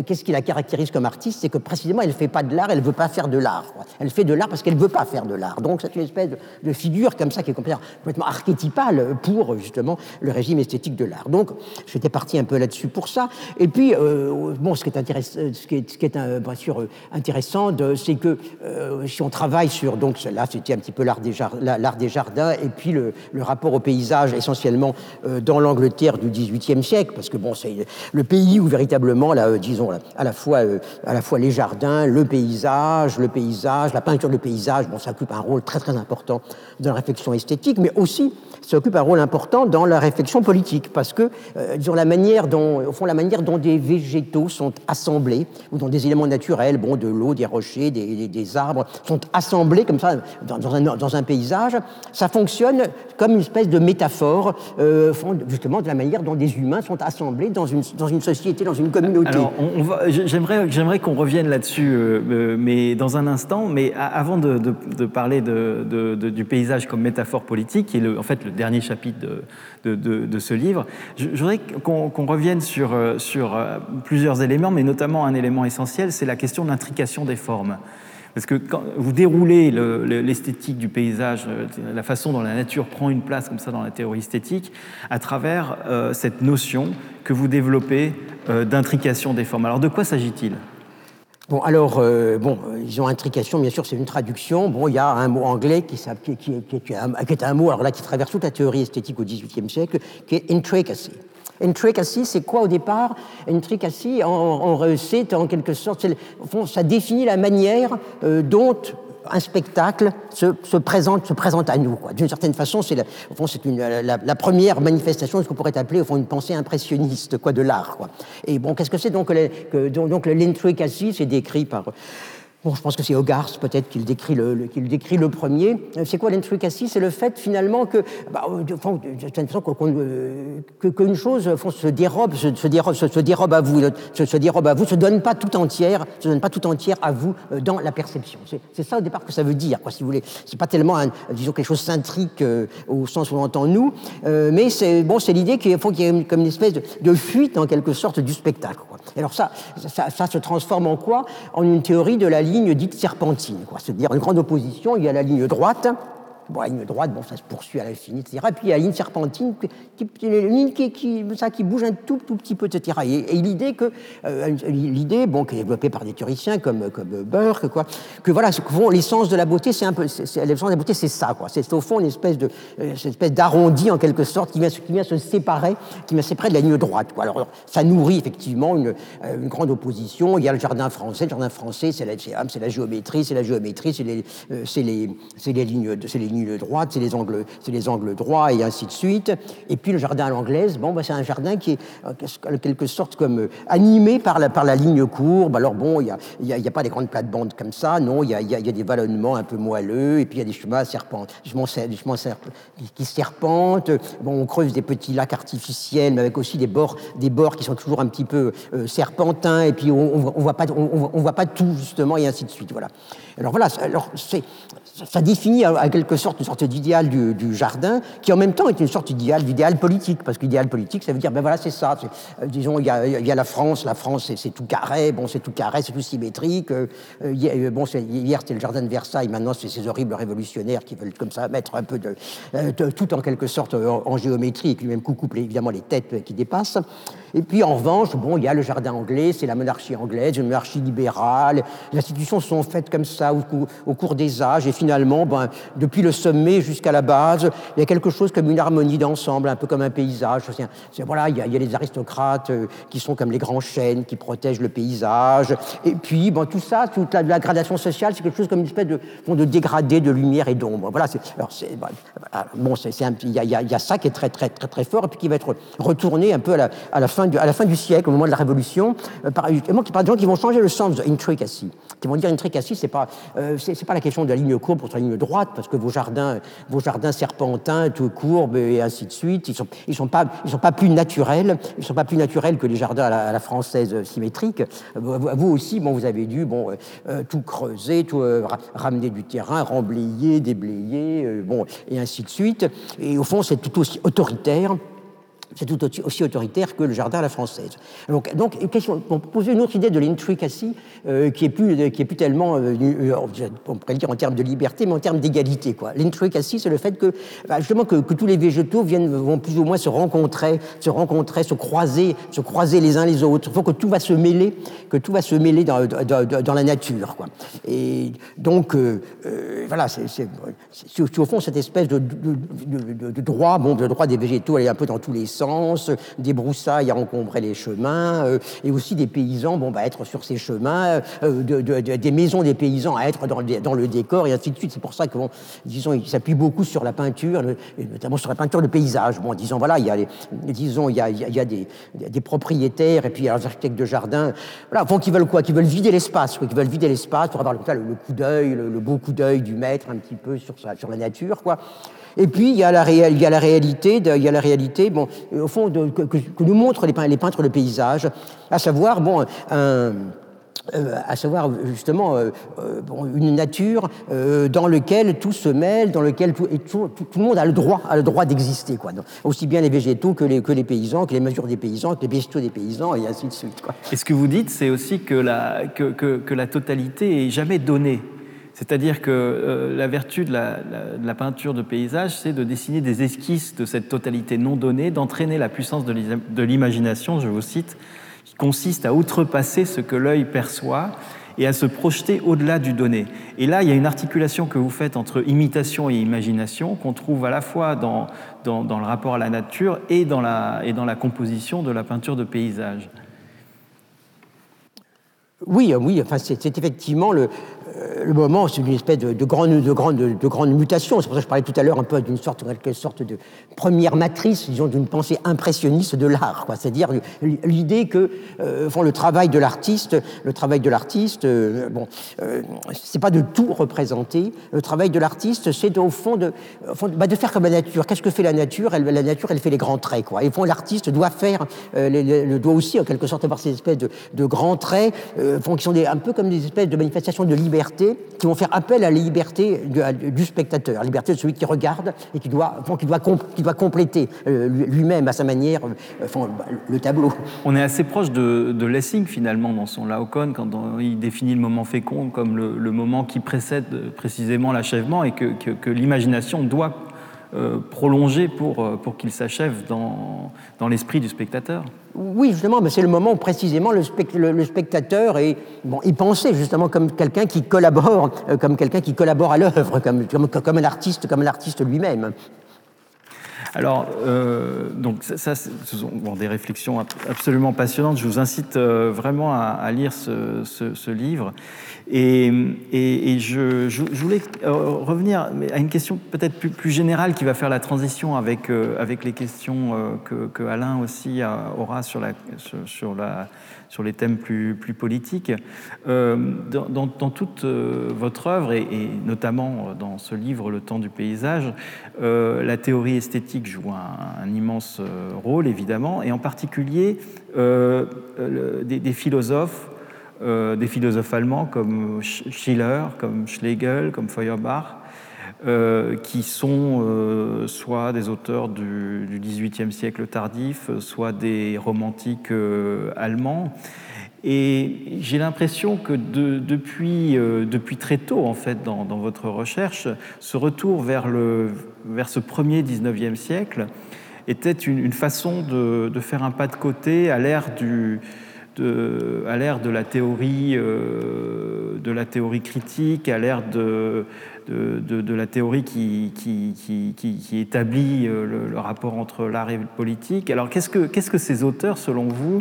qu'est-ce qui la caractérise comme artiste? C'est que précisément, elle ne fait pas de l'art, elle ne veut pas faire de l'art. Elle fait de l'art parce qu'elle ne veut pas faire de l'art. Donc, c'est une espèce de, figure comme ça qui est complètement, archétypale pour justement le régime esthétique de l'art. Donc, j'étais parti un peu là-dessus pour ça. Et puis, euh, bon, ce qui est, intéressant, ce qui est, ce qui est bien sûr intéressant, c'est que euh, si on travaille sur, donc là c'était un petit peu l'art des, jardins, et puis le, rapport au paysage essentiellement euh, dans l'Angleterre du XVIIIe siècle, parce que bon, c'est le pays où véritablement, là, euh, disons, à, la fois, à la fois les jardins, le paysage, le paysage, la peinture de paysage, bon, ça occupe un rôle très très important dans la réflexion esthétique, mais aussi ça occupe un rôle important dans la réflexion politique, parce que, disons, la manière dont, au fond, la manière dont des végétaux sont assemblés, ou dont des éléments naturels, bon, de l'eau, des rochers, des, arbres, sont assemblés comme ça dans, un, paysage, ça fonctionne comme une espèce de métaphore, euh, justement, de la manière dont des humains sont assemblés dans une, société, dans une communauté. Alors, j'aimerais, qu'on revienne là-dessus, euh, euh, mais dans un instant, mais avant de, parler du paysage comme métaphore politique, qui est en fait le dernier chapitre de, de, ce livre, je, voudrais qu'on, revienne sur, sur plusieurs éléments, mais notamment un élément essentiel, c'est la question de l'intrication des formes. Parce que quand vous déroulez l'esthétique du paysage, euh, la façon dont la nature prend une place comme ça dans la théorie esthétique, à travers euh, cette notion que vous développez euh, d'intrication des formes. Alors de quoi s'agit-il? Bon, alors, bon, ils ont intrication, bien sûr, c'est une traduction. Bon, il y a un mot anglais qui, qui, qui, qui, est un mot alors là, qui traverse toute la théorie esthétique au XVIIIe siècle, qui est intricacy. Intricacy, c'est quoi au départ Intricacy, c'est en quelque sorte, ça définit la manière euh, dont un spectacle se, présente, se présente à nous. D'une certaine façon, c'est la, la, la, première manifestation de ce qu'on pourrait appeler au fond, une pensée impressionniste quoi, de l'art. Et bon, qu'est-ce que c'est donc, donc, donc l'intricacy C'est décrit par Bon, je pense que c'est Hogarth peut-être qui le décrit le, décrit le premier. Euh, c'est quoi l'intricacy C'est le fait finalement que, bah, euh, que, qu'une chose se dérobe, se, dérobe, se, dérobe à vous, se, dérobe à vous, se donne pas tout entière, se donne pas tout entière à vous euh, dans la perception. C'est, ça au départ que ça veut dire, quoi, si vous voulez. C'est pas tellement, disons quelque chose centrique au sens où on entend nous, mais c'est bon, c'est l'idée qu'il faut qu'il y ait comme une espèce de, fuite en quelque sorte du spectacle. Quoi. alors ça, ça, ça, se transforme en quoi? En une théorie de la ligne ligne dite serpentine, c'est-à-dire une grande opposition. Il y a la ligne droite, Bon, la ligne droite, bon, ça se poursuit à l'infini, etc. Et puis il y a la ligne serpentine, qui, ligne qui, qui, ça, qui bouge un tout, tout petit peu, etc. Et, l'idée que, euh, l'idée, bon, qui est développée par des théoriciens comme, comme Burke, quoi, que voilà, ce que l'essence de la beauté, c'est un peu, l'essence de la beauté, c'est ça, quoi. C'est au fond une espèce de, euh, une espèce d'arrondi en quelque sorte qui vient, qui vient se séparer, qui vient se séparer de la ligne droite, quoi. Alors, ça nourrit effectivement une, euh, une grande opposition. Il y a le jardin français, le jardin français, c'est la, c'est la géométrie, c'est la géométrie, c'est les, c'est les, les lignes, c'est les lignes ligne droite, c'est les angles, c'est les angles droits et ainsi de suite. Et puis le jardin à l'anglaise, bon, bah, c'est un jardin qui est en quelque sorte comme animé par la, par la ligne courbe. Alors bon, il n'y a, a, pas des grandes plates-bandes comme ça, non, il y a, y a, des vallonnements un peu moelleux, et puis il y a des chemins des chemins qui serpentent. Bon, on creuse des petits lacs artificiels, mais avec aussi des bords, des bords qui sont toujours un petit peu euh, serpentins, et puis on ne voit, pas, on, voit pas tout, justement, et ainsi de suite. Voilà. Alors voilà, alors c'est ça définit à quelque sorte une sorte d'idéal du, jardin, qui en même temps est une sorte d'idéal, d'idéal politique, parce qu'idéal politique, ça veut dire, ben voilà, c'est ça. Euh, disons, il y, a, y, a, la France, la France, c'est tout carré, bon, c'est tout carré, c'est tout symétrique. Euh, euh bon, hier, c'était le jardin de Versailles, maintenant, c'est ces horribles révolutionnaires qui veulent comme ça mettre un peu de, euh, tout en quelque sorte en, géométrie, et puis même couper évidemment les têtes qui dépassent. Et puis en revanche, bon, il y a le jardin anglais, c'est la monarchie anglaise, une monarchie libérale. Les institutions sont faites comme ça au, cours des âges, et finalement, ben, depuis le sommet jusqu'à la base, il y a quelque chose comme une harmonie d'ensemble, un peu comme un paysage. Voilà, il y, a, les aristocrates euh, qui sont comme les grands chênes qui protègent le paysage. Et puis, ben, tout ça, toute la, gradation sociale, c'est quelque chose comme une espèce de, de dégradé de lumière et d'ombre. Voilà, bon, il y, a ça qui est très, très, très, très fort, et puis qui va être retourné un peu à la, fin, à la fin du siècle, au moment de la Révolution, euh, par, par des gens qui vont changer le sens de intricacy, qui vont dire intricacy, c'est pas, euh, c'est, pas la question de la ligne courbe contre la ligne droite, parce que vos jardins, vos jardins serpentins, tout courbes et ainsi de suite, ils sont, ils sont pas, sont pas plus naturels, ils sont pas plus naturels que les jardins à la, française euh, symétrique. Vous aussi, bon, vous avez dû, bon, tout creuser, tout ramener du terrain, remblayer, déblayer, bon, et ainsi de suite. Et au fond, c'est tout aussi autoritaire c'est tout aussi autoritaire que le jardin à la française. Donc, donc pour poser une autre idée de l'intricacy, euh, qui est plus, qui est plus tellement, euh, euh, on pourrait dire en termes de liberté, mais en termes d'égalité. L'intricacy, c'est le fait que, bah, justement, que, tous les végétaux viennent, vont plus ou moins se rencontrer, se rencontrer, se croiser, se croiser les uns les autres. Il faut que tout va se mêler, que tout va se mêler dans, la nature. Et donc, voilà, c'est au fond cette espèce de, de, droit, bon, de droit des végétaux, elle est un peu dans tous les sens des broussailles à encombrer les chemins, euh, et aussi des paysans bon, bah, être sur ces chemins, euh, des maisons des paysans à être dans le, décor, et ainsi de suite. C'est pour ça que, bon, disons, il s'appuie beaucoup sur la peinture, notamment sur la peinture de paysage. Bon, disons, voilà, il y a, disons, il y a, des, propriétaires, et puis il y a les architectes de jardin, voilà, bon, qui veulent quoi? Qui veulent vider l'espace, qui veulent vider l'espace pour avoir le, coup d'œil, le, le, beau coup d'œil du maître un petit peu sur, sur la nature, quoi. Et puis, il y a la, réalité, il y a la réalité bon, euh, au fond, que, nous montrent les, les, peintres de paysage, à savoir, bon, euh, à savoir justement euh, bon, une nature dans laquelle tout se mêle, dans laquelle tout, le monde a le droit, a le droit d'exister, quoi. aussi bien les végétaux que les, les paysans, que les mesures des paysans, que les bestiaux des paysans, et ainsi de suite. Quoi. Et ce que vous dites, c'est aussi que la, que, que la totalité est jamais donnée. C'est-à-dire que euh, la vertu de la, peinture de paysage, c'est de dessiner des esquisses de cette totalité non donnée, d'entraîner la puissance de l'imagination, je vous cite, qui consiste à outrepasser ce que l'œil perçoit et à se projeter au-delà du donné. Et là, il y a une articulation que vous faites entre imitation et imagination qu'on trouve à la fois dans, dans, dans, le rapport à la nature et dans la, et dans la composition de la peinture de paysage. Oui, oui, enfin, c'est effectivement le, le moment, c'est une espèce de, de, grande, de, grande, de grande mutation. C'est pour ça que je parlais tout à l'heure un peu d'une sorte, quelque sorte de première matrice, disons, d'une pensée impressionniste de l'art. C'est-à-dire l'idée que euh, le travail de l'artiste, le travail de l'artiste, euh, bon, euh, c'est pas de tout représenter. Le travail de l'artiste, c'est au fond de, bah, de faire comme la nature. Qu'est-ce que fait la nature? La nature, elle fait les grands traits. Quoi. Et au l'artiste doit faire, le, doit aussi en quelque sorte avoir ces espèces de, grands traits, qui sont un peu comme des espèces de manifestations de liberté qui vont faire appel à la liberté du spectateur, la liberté de celui qui regarde et qui doit, qui doit, compléter euh, lui-même à sa manière euh, le tableau. On est assez proche de, Lessing finalement dans son Laocoon quand il définit le moment fécond comme le, moment qui précède précisément l'achèvement et que, que l'imagination doit euh, prolonger pour, euh, pour qu'il s'achève dans, dans l'esprit du spectateur. Oui, justement, mais c'est le moment où précisément le, spectateur est, bon, il pensait justement comme quelqu'un qui collabore, euh, comme quelqu'un qui collabore à l'œuvre, comme, comme, comme, comme un artiste lui-même. Alors, euh, donc ça, ce sont des réflexions absolument passionnantes. Je vous incite vraiment à, lire ce, livre. Et, je, voulais revenir à une question peut-être plus, générale qui va faire la transition avec, avec les questions que, que Alain aussi aura sur la, sur la sur les thèmes plus, politiques. Euh, dans, toute euh, votre œuvre, et, notamment dans ce livre Le temps du paysage, euh, la théorie esthétique joue un, immense rôle, évidemment, et en particulier des, philosophes des philosophes allemands comme Schiller, comme Schlegel, comme Feuerbach, qui sont soit des auteurs du, XVIIIe siècle tardif, soit des romantiques allemands. Et j'ai l'impression que depuis, depuis très tôt, en fait, dans, votre recherche, ce retour vers, le, vers ce premier 19e siècle était une, façon de, faire un pas de côté à l'ère du, à l'ère de la théorie, de la théorie critique, à l'ère de, de, la théorie qui, établit euh, le, rapport entre l'art et le politique. Alors qu'est-ce que, ces auteurs, selon vous,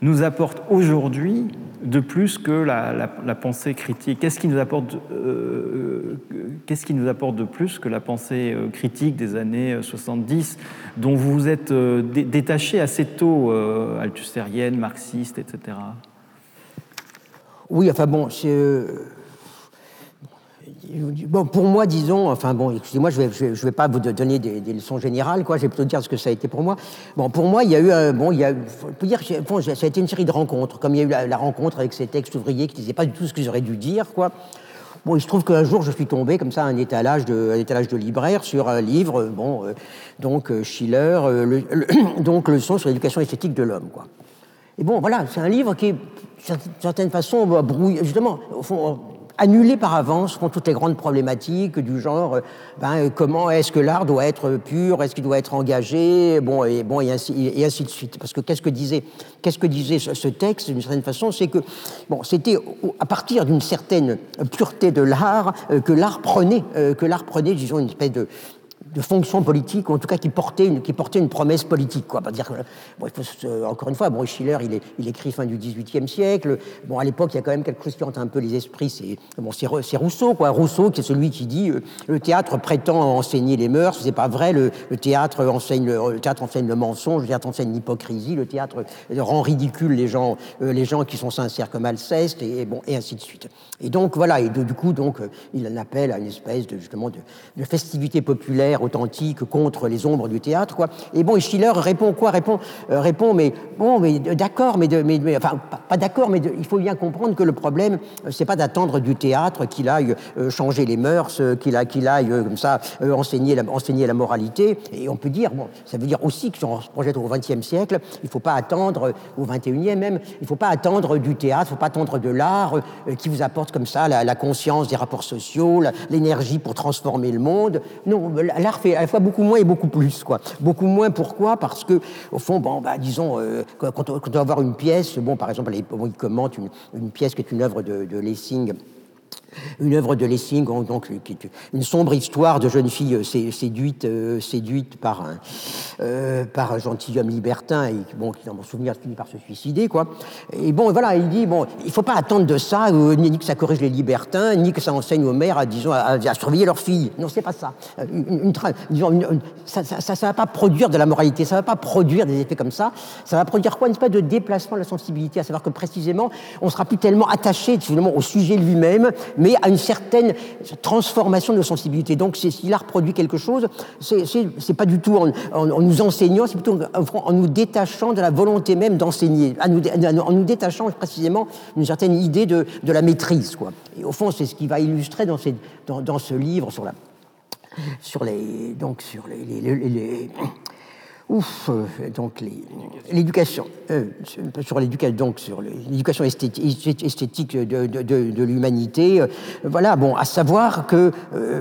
nous apportent aujourd'hui de plus que la, pensée critique? Qu'est-ce qui, nous apporte, euh, qu'est-ce qui nous de plus que la pensée euh, critique des années 70, dont vous vous êtes détaché assez tôt, althusérienne, marxiste, etc. Oui, enfin bon, c'est Bon, pour moi, disons, enfin bon, excusez-moi, je ne vais, je pas vous donner des, leçons générales, quoi. Je vais plutôt dire ce que ça a été pour moi. Bon, pour moi, il y a eu, euh, bon, il y a, peut dire, bon, ça a été une série de rencontres, comme il y a eu la, rencontre avec ces textes ouvriers qui disaient pas du tout ce que j'aurais dû dire, quoi. Bon, il se trouve qu'un jour, je suis tombé comme ça à un étalage de, un étalage de libraire sur un livre, bon, euh, donc euh, Schiller, le, donc leçon sur l'éducation esthétique de l'homme, quoi. Et bon, voilà, c'est un livre qui, d'une certaine façon, brouille, justement, au fond, annulé par avance font toutes les grandes problématiques du genre euh, ben, euh, comment est-ce que l'art doit être pur, est-ce qu'il doit être engagé, bon et bon et ainsi, et ainsi de suite. Parce que qu'est-ce que disait qu'est-ce que disait ce, texte d'une certaine façon, c'est que bon c'était à partir d'une certaine pureté de l'art euh, que l'art prenait que l'art prenait disons une espèce de de fonction politique, ou en tout cas qui portait une, qui portait une promesse politique. Quoi. Dire encore une fois, bon, Schiller, il, est, il écrit fin du XVIIIe siècle. Bon, à l'époque, il y a quand même quelque chose qui hante un peu les esprits. C'est bon, Rousseau, quoi. Rousseau, qui est celui qui dit euh, le théâtre prétend enseigner les mœurs, c'est pas vrai. Le, théâtre enseigne le, théâtre enseigne le mensonge, le théâtre enseigne l'hypocrisie, le théâtre rend ridicule les gens, euh, les gens qui sont sincères comme Alceste, et, bon, et ainsi de suite. Et donc voilà, et du coup, donc, euh, il en appelle à une espèce de justement de, de festivité populaire authentique contre les ombres du théâtre, quoi. Et bon, Schiller répond quoi Répond, euh, répond, mais bon, mais d'accord, mais, mais, enfin, pas, d'accord, mais il faut bien comprendre que le problème, euh, c'est pas d'attendre du théâtre qu'il aille euh, changer les mœurs, qu'il aille, qu'il aille comme ça enseigner la, la moralité. Et on peut dire, bon, ça veut dire aussi que si on se projette au XXe siècle, il faut pas attendre au XXIe même, il faut pas attendre du théâtre, il faut pas attendre de l'art qui vous apporte comme ça la, la conscience des rapports sociaux, l'énergie pour transformer le monde. Non, fait à la fois beaucoup moins et beaucoup plus. Quoi. Beaucoup moins, pourquoi? Parce que, au fond, bon, bah, disons, euh, quand, on, doit avoir une pièce, bon, par exemple, il commente une, une, pièce qui est une œuvre de, de Lessing, une œuvre de Lessing, donc, une sombre histoire de jeune fille euh, séduite, euh, séduite par un, euh, par un gentilhomme libertin et bon, qui, dans mon souvenir, finit par se suicider. Quoi. Et bon, voilà, il dit bon, il ne faut pas attendre de ça, ni que ça corrige les libertins, ni que ça enseigne aux mères à, disons, à, surveiller leurs filles. Non, c'est pas ça. Une, ça ne va pas produire de la moralité, ça ne va pas produire des effets comme ça. Ça va produire quoi? Une espèce de déplacement de la sensibilité, à savoir que précisément, on sera plus tellement attaché au sujet lui-même, mais à une certaine transformation de sensibilité. Donc, si l'art produit quelque chose, c'est pas du tout en, nous enseignant, c'est plutôt en, nous détachant de la volonté même d'enseigner, en nous détachant précisément d'une certaine idée de, de, la maîtrise. Et au fond, c'est ce qui va illustrer dans, ces, dans, ce livre sur la sur les donc sur les ouf, euh, donc l'éducation, euh, sur l'éducation, donc sur l'éducation esthétique, de, de, de, l'humanité, euh, voilà, bon, à savoir que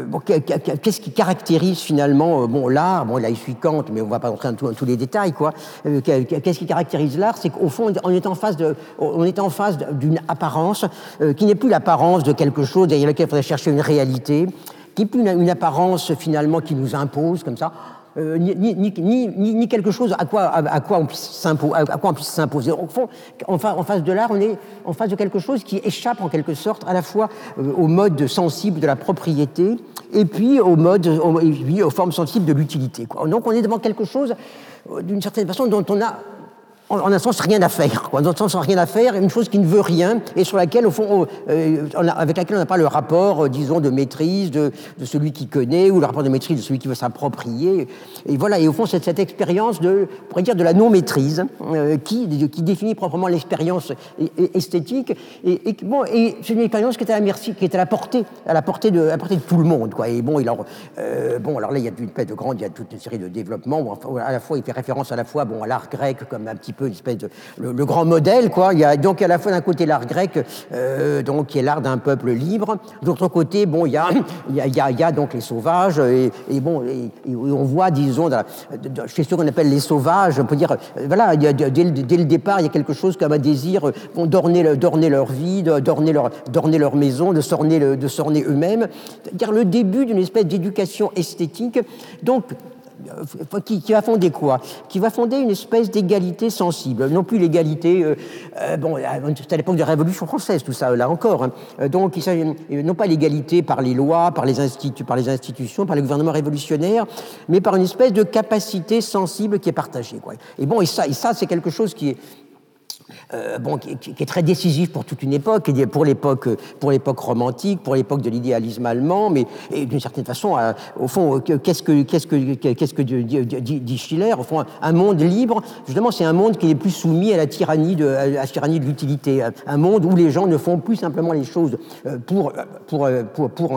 bon, qu'est-ce qui caractérise finalement bon l'art, bon là il suit Kant, mais on va pas entrer dans, tous les détails, quoi. qu'est-ce qui caractérise l'art, c'est qu'au fond on est en face de, on est en face d'une apparence qui n'est plus l'apparence de quelque chose derrière laquelle il faudrait chercher une réalité, qui n'est plus une apparence finalement qui nous impose comme ça ni, ni, ni, quelque chose à quoi, à, quoi on puisse s'imposer. Au fond, en, face de l'art, on est en face de quelque chose qui échappe en quelque sorte à la fois au mode sensible de la propriété et puis au mode, et aux formes sensibles de l'utilité. Donc on est devant quelque chose, d'une certaine façon, dont on a en un sens rien à faire. Quoi. Dans un sens rien à faire, une chose qui ne veut rien et sur laquelle, au fond, euh, avec laquelle on n'a pas le rapport, euh, disons, de maîtrise de, celui qui connaît ou le rapport de maîtrise de celui qui veut s'approprier. Et voilà, et au fond, c'est cette expérience de, on pourrait dire, de la non-maîtrise euh, qui, qui définit proprement l'expérience esthétique. Et, bon, et c'est une expérience qui est à la merci, qui est à la portée, à la portée de, à portée de tout le monde. Quoi. Et bon, alors, bon, alors là, il y a une de grande, il y a toute une série de développements où, à la fois, il fait référence à la fois, bon, à l'art grec comme un petit peu une espèce le, grand modèle, quoi. Il y a donc à la fois d'un côté l'art grec, euh, donc qui est l'art d'un peuple libre, d'autre côté, bon, il y a, il y a, il y donc les sauvages, et, bon, et, on voit, disons, dans chez ceux qu'on appelle les sauvages, on peut dire, voilà, dès, dès, le départ, il y a quelque chose comme un désir d'orner, d'orner leur vie, d'orner leur, d'orner leur maison, de s'orner, de s'orner eux-mêmes, c'est-à-dire le début d'une espèce d'éducation esthétique. Donc, euh, qui, va fonder quoi Qui va fonder une espèce d'égalité sensible. Non plus l'égalité, euh, euh, bon, c'est à l'époque de la Révolution française, tout ça, là encore. Hein. Donc, il non pas l'égalité par les lois, par les, par les institutions, par les gouvernements révolutionnaires, mais par une espèce de capacité sensible qui est partagée. Quoi. Et bon, et ça c'est quelque chose qui est, euh, qui, est très décisif pour toute une époque, pour l'époque, romantique, pour l'époque de l'idéalisme allemand, mais d'une certaine façon, euh, au fond, qu'est-ce que, qu'est-ce que, dit, Schiller? Au fond, un monde libre, justement, c'est un monde qui n'est plus soumis à la tyrannie de, l'utilité, un monde où les gens ne font plus simplement les choses euh, pour,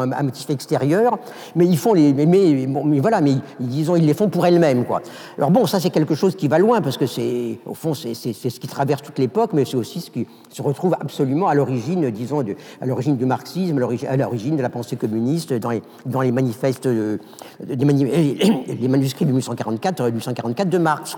un, motif extérieur, mais ils font les, mais, voilà, mais disons, ils les font pour elles-mêmes, quoi. Alors bon, ça c'est quelque chose qui va loin parce que c'est, au fond, c'est, c'est ce qui traverse toute l'époque mais c'est aussi ce qui se retrouve absolument à l'origine, disons, à l'origine du marxisme, à l'origine de la pensée communiste, dans les, les manuscrits de 1844, 1844 de Marx.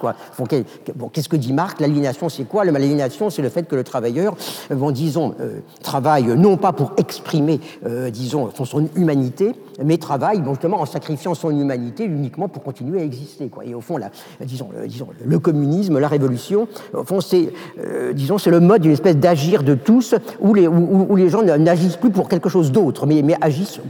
Qu'est-ce que dit Marx? L'aliénation, c'est quoi? L'aliénation, c'est le fait que le travailleur, euh, disons, euh, travaille non pas pour exprimer, euh, disons, son, son, humanité, mais travaille bon, justement en sacrifiant son humanité uniquement pour continuer à exister. Quoi. Et au fond, la, disons, disons, le communisme, la révolution, au fond, c'est disons, c'est le mode d'une espèce d'agir de tous où les, où, les gens n'agissent plus pour quelque chose d'autre, mais, mais agissent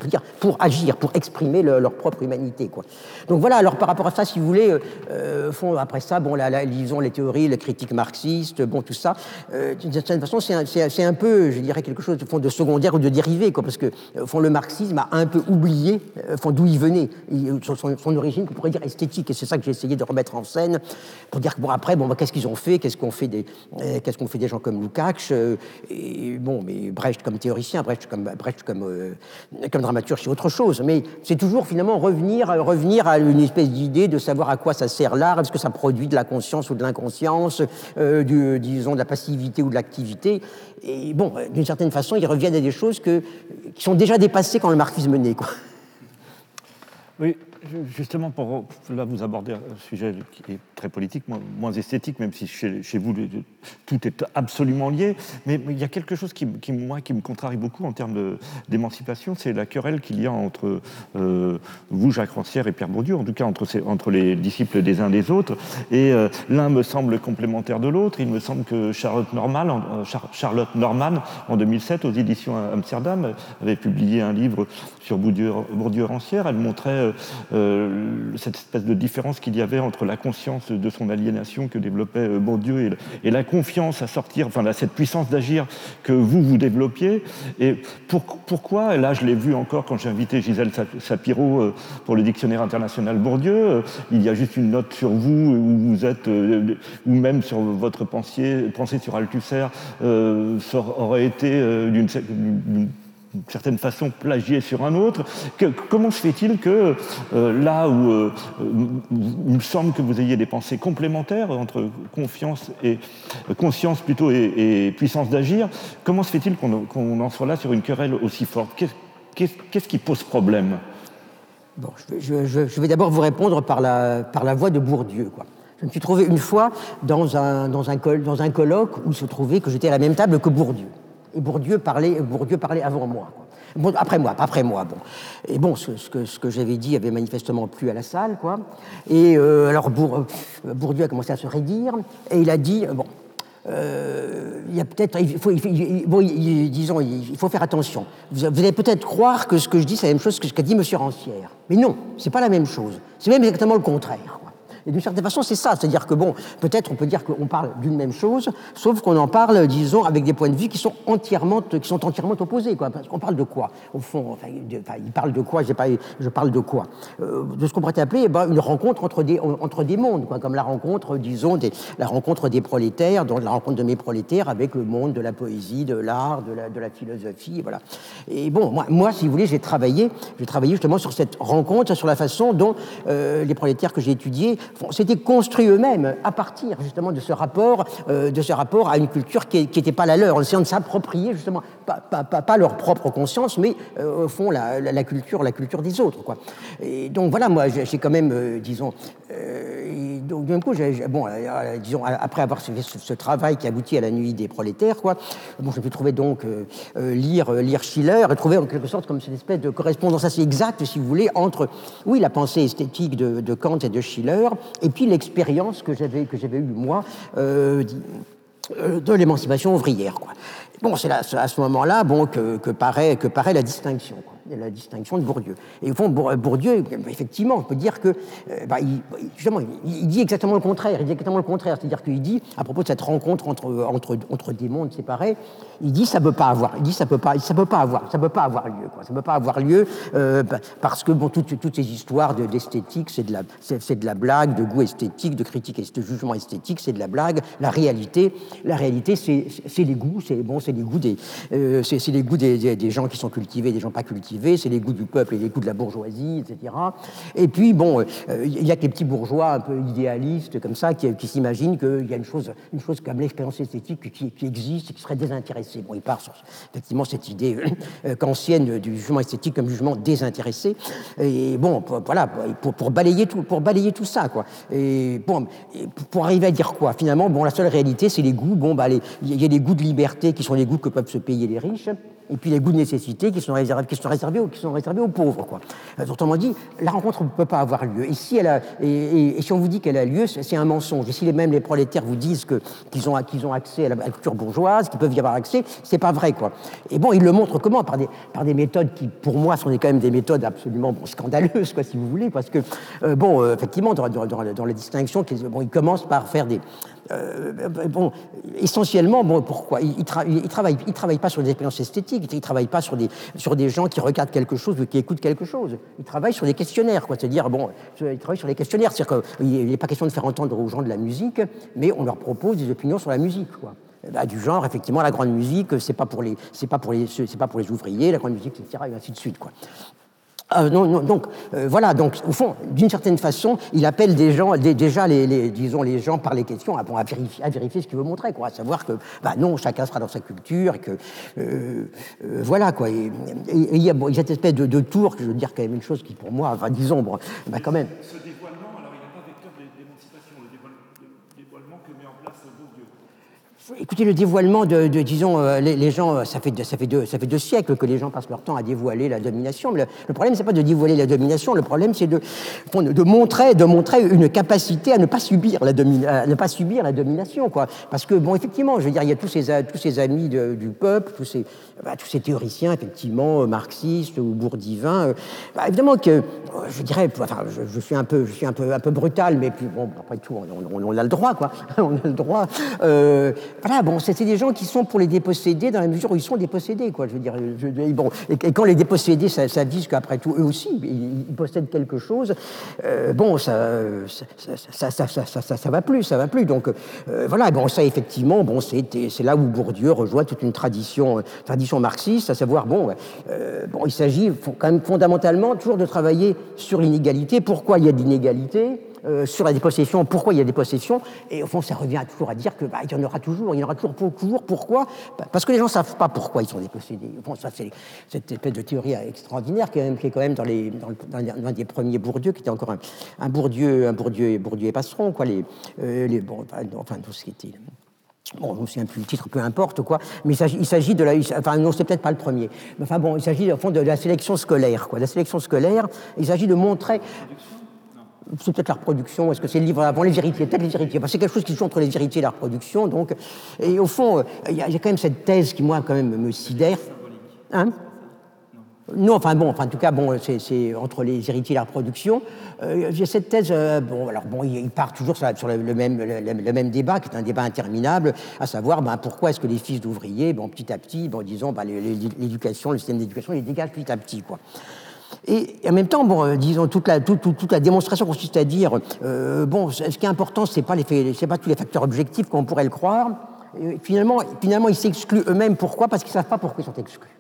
pour agir, pour exprimer leur propre humanité. Quoi. Donc voilà, alors par rapport à ça, si vous voulez, euh, euh après ça, bon, la, lisons les théories, les critiques marxistes, bon, tout ça, euh, d'une certaine façon, c'est un, un, peu, je dirais, quelque chose de, fond, de secondaire ou de dérivé, quoi, parce que euh, fond, le marxisme a un peu oublié d'où il venait, son, son, origine, qu'on pourrait dire esthétique, et c'est ça que j'ai essayé de remettre en scène, pour dire que, bon, après, bon, bah, qu'est-ce qu'ils ont fait, qu'est-ce qu'on fait des, qu'on fait des gens comme Lukács, euh, bon, mais Brecht comme théoricien, Brecht comme, Brecht comme, euh, comme dramaturge, c'est autre chose. Mais c'est toujours finalement revenir, revenir à une espèce d'idée de savoir à quoi ça sert l'art, est-ce que ça produit de la conscience ou de l'inconscience, euh, disons de la passivité ou de l'activité. Et bon, d'une certaine façon, ils reviennent à des choses qui sont déjà dépassées quand le marxisme naît. Quoi. Justement, pour là, vous abordez un sujet qui est très politique, moins, esthétique, même si chez, vous tout est absolument lié. Mais, il y a quelque chose qui, moi, qui me contrarie beaucoup en termes d'émancipation, c'est la querelle qu'il y a entre euh, vous, Jacques Rancière, et Pierre Bourdieu, en tout cas entre, les disciples des uns des autres. Et euh, l'un me semble complémentaire de l'autre. Il me semble que Charlotte Norman, en, euh, Charlotte Norman, en 2007, aux éditions Amsterdam, avait publié un livre sur Bourdieu-Rancière. Elle montrait cette espèce de différence qu'il y avait entre la conscience de son aliénation que développait euh, Bourdieu et, la confiance à sortir, enfin cette puissance d'agir que vous, vous développiez. Et pourquoi, là je l'ai vu encore quand j'ai invité Gisèle Sapiro euh, pour le dictionnaire international Bourdieu, il y a juste une note sur vous où vous êtes, ou même sur votre pensée, pensée sur Althusser, ça aurait été d'une d'une certaine façon plagié sur un autre. comment se fait-il que euh, là où euh, il me semble que vous ayez des pensées complémentaires entre confiance et euh, conscience plutôt et, puissance d'agir, comment se fait-il qu'on en soit là sur une querelle aussi forte? Qu'est-ce qui pose problème? Bon, je, vais d'abord vous répondre par la, voix de Bourdieu. Je me suis trouvé une fois dans un, dans un colloque où se trouvait que j'étais à la même table que Bourdieu. Et Bourdieu parlait, Bourdieu parlait avant moi. Bon, après moi, après moi, bon. Et bon, ce, que, j'avais dit avait manifestement plu à la salle, quoi. Et euh, alors Bourdieu a commencé à se raidir, et il a dit, bon, euh, il y a peut-être, faut, bon, disons, il faut faire attention. Vous, allez peut-être croire que ce que je dis, c'est la même chose que ce qu'a dit M. Rancière. Mais non, c'est pas la même chose. C'est même exactement le contraire. Et d'une certaine façon, c'est ça. C'est-à-dire que, bon, peut-être on peut dire qu'on parle d'une même chose, sauf qu'on en parle, disons, avec des points de vue qui sont entièrement, qui sont entièrement opposés. Quoi. Parce qu'on parle de quoi Au fond, enfin, il parle de quoi? Pas, Je parle de quoi? Euh, De ce qu'on pourrait appeler eh ben, une rencontre entre des, entre des mondes, quoi, comme la rencontre, disons, des, la rencontre des prolétaires, donc la rencontre de mes prolétaires avec le monde de la poésie, de l'art, de la, de la philosophie, voilà. Et bon, moi, moi si vous voulez, j'ai travaillé, j'ai travaillé justement sur cette rencontre, sur la façon dont euh, les prolétaires que j'ai étudiés s'étaient construits eux-mêmes à partir justement de ce rapport, euh, de ce rapport à une culture qui n'était pas la leur, en essayant de s'approprier justement pas, leur propre conscience, mais euh, au fond la, culture, la culture des autres. Quoi. Et donc voilà, moi j'ai quand même, euh, disons, donc coup, bon, disons, après avoir fait ce, travail qui aboutit à la nuit des prolétaires, quoi, bon, je pu trouver donc lire, lire Schiller et trouver en quelque sorte comme cette espèce de correspondance assez exacte, si vous voulez, entre, oui, la pensée esthétique de Kant et de Schiller et puis l'expérience que j'avais que j'avais eue moi euh, euh, de l'émancipation ouvrière. Quoi. Bon, c'est à ce moment-là bon, que, que, paraît, que paraît la distinction. La distinction de Bourdieu. Et au fond, Bourdieu, effectivement, on peut dire que, euh, bah, il, justement, il, dit exactement le contraire. Il dit exactement le contraire, c'est-à-dire qu'il dit, à propos de cette rencontre entre, entre, entre des mondes séparés, il dit ça peut pas avoir. Il dit ça peut peut pas avoir, ça peut pas avoir lieu. Quoi. Ça peut pas avoir lieu euh, bah, parce que bon, toutes, toutes ces histoires d'esthétique, c'est de la, de la blague, de goût esthétique, de critique et de jugement esthétique, c'est de la blague. La réalité, la réalité, c'est les goûts, c'est bon, les goûts des, euh, c'est les goûts des, des, des gens qui sont cultivés, des gens pas cultivés c'est les goûts du peuple et les goûts de la bourgeoisie, etc. Et puis, bon, euh, il y a que les petits bourgeois un peu idéalistes comme ça qui, s'imaginent qu'il y a une chose, une chose comme l'expérience esthétique qui, existe et qui serait désintéressée. Bon, il part sur effectivement cette idée euh, qu'ancienne du jugement esthétique comme jugement désintéressé. Et bon, voilà, pour, balayer tout, pour balayer tout ça, quoi. Et bon, pour arriver à dire quoi? Finalement, bon, la seule réalité, c'est les goûts. Bon, bah, il y a les goûts de liberté qui sont les goûts que peuvent se payer les riches et puis les goûts de nécessité qui sont réservés, qui sont réservés, aux, qui sont réservés aux pauvres. Quoi. Euh, autrement dit, la rencontre ne peut pas avoir lieu. Et si, elle a, et, si on vous dit qu'elle a lieu, c'est un mensonge. Et si les, même les prolétaires vous disent qu'ils ont, qu'ils ont accès à la, culture bourgeoise, qu'ils peuvent y avoir accès, c'est pas vrai. Quoi. Et bon, ils le montrent comment? Par des, par des méthodes qui, pour moi, sont quand même des méthodes absolument scandaleuses, quoi, si vous voulez, parce que, euh, bon, euh, effectivement, dans, dans, dans, la distinction, bon, ils commencent par faire des, euh, bon, essentiellement, bon, pourquoi? Il ne travaille, il travaille pas sur des expériences esthétiques, il ne travaille pas sur des, sur des gens qui regardent quelque chose ou qui écoutent quelque chose. Il travaille sur des questionnaires, quoi. C'est-à-dire, bon, il travaille sur les questionnaires. C'est-à-dire qu'il n'est pas question de faire entendre aux gens de la musique, mais on leur propose des opinions sur la musique, quoi. Bah, du genre, effectivement, la grande musique, c'est pas pas pour les ouvriers, la grande musique, etc., et ainsi de suite, quoi. Euh, donc euh, voilà, donc au fond, d'une certaine façon, il appelle des gens, déjà les, disons les gens par les questions à, vérifier, ce qu'il veut montrer, quoi, à savoir que bah non, chacun sera dans sa culture, et que euh, voilà quoi. Et il y a cette espèce de, tour, que je veux dire quand même une chose qui pour moi, enfin disons, bon, bah, quand même. Écoutez, le dévoilement de, disons, euh, les, gens, ça fait, ça, fait deux, ça fait deux siècles que les gens passent leur temps à dévoiler la domination. Mais le, problème, c'est pas de dévoiler la domination, le problème, c'est de, de, montrer, de montrer une capacité à ne pas subir la, ne pas subir la domination. Quoi. Parce que, bon, effectivement, je veux dire, il y a tous ces, tous ces amis du peuple, tous ces, bah, tous ces théoriciens, effectivement, marxistes ou bourdivains. Euh, bah, évidemment que, euh, je dirais, enfin, je, suis un peu, je suis un peu, un peu brutal, mais puis, bon, après tout, on, a le droit, quoi. on a le droit. Euh, voilà, bon, c'est des gens qui sont pour les déposséder dans la mesure où ils sont dépossédés, quoi. Je veux dire, bon, et, quand les dépossédés dit qu'après tout, eux aussi, ils, possèdent quelque chose, euh, bon, ça ça ça, ça ça, va plus, ça va plus. Donc, euh, voilà, bon, ça, effectivement, bon, c'est là où Bourdieu rejoint toute une tradition, tradition marxiste, à savoir, bon, euh, bon il s'agit quand même fondamentalement toujours de travailler sur l'inégalité. Pourquoi il y a de l'inégalité? Euh, sur la dépossession, pourquoi il y a des possessions, et au fond, ça revient toujours à dire qu'il bah, y en aura toujours, il y en aura toujours, toujours pourquoi? Parce que les gens ne savent pas pourquoi ils sont dépossédés. Bon, ça, c'est cette espèce de théorie extraordinaire qui est, quand même dans, les, dans, des premiers Bourdieu, qui était encore un, un Bourdieu, un Bourdieu, Bourdieu et Passeron, quoi, les, euh, les, bon, enfin, tout ce qui était Bon, je ne sais plus le titre, peu importe quoi, mais il s'agit de la. Enfin, non, c'est peut-être pas le premier. Mais enfin, bon, il s'agit au fond de la sélection scolaire, quoi. La sélection scolaire, il s'agit de montrer. C'est peut-être la reproduction, est-ce que c'est le livre avant les héritiers Peut-être les héritiers. c'est quelque chose qui joue entre les héritiers et la reproduction. Donc, et au fond, il y, a quand même cette thèse qui, moi, quand même, me sidère. Hein? Non, enfin bon, en tout cas, bon, c'est entre les héritiers et la reproduction. Euh, J'ai cette thèse, euh, bon, alors bon, il, part toujours sur, le, même, le, même débat, qui est un débat interminable, à savoir ben, pourquoi est-ce que les fils d'ouvriers, bon, petit à petit, bon, disons, ben, l'éducation, le système d'éducation, les dégage petit à petit, quoi. Et, en même temps, bon, euh, disons, toute la, toute, la, démonstration consiste à dire, euh, bon, ce qui est important, c'est pas, pas tous les facteurs objectifs comme on pourrait le croire. Finalement, finalement, ils s'excluent eux-mêmes. Pourquoi? Parce qu'ils ne savent pas pourquoi ils sont exclus.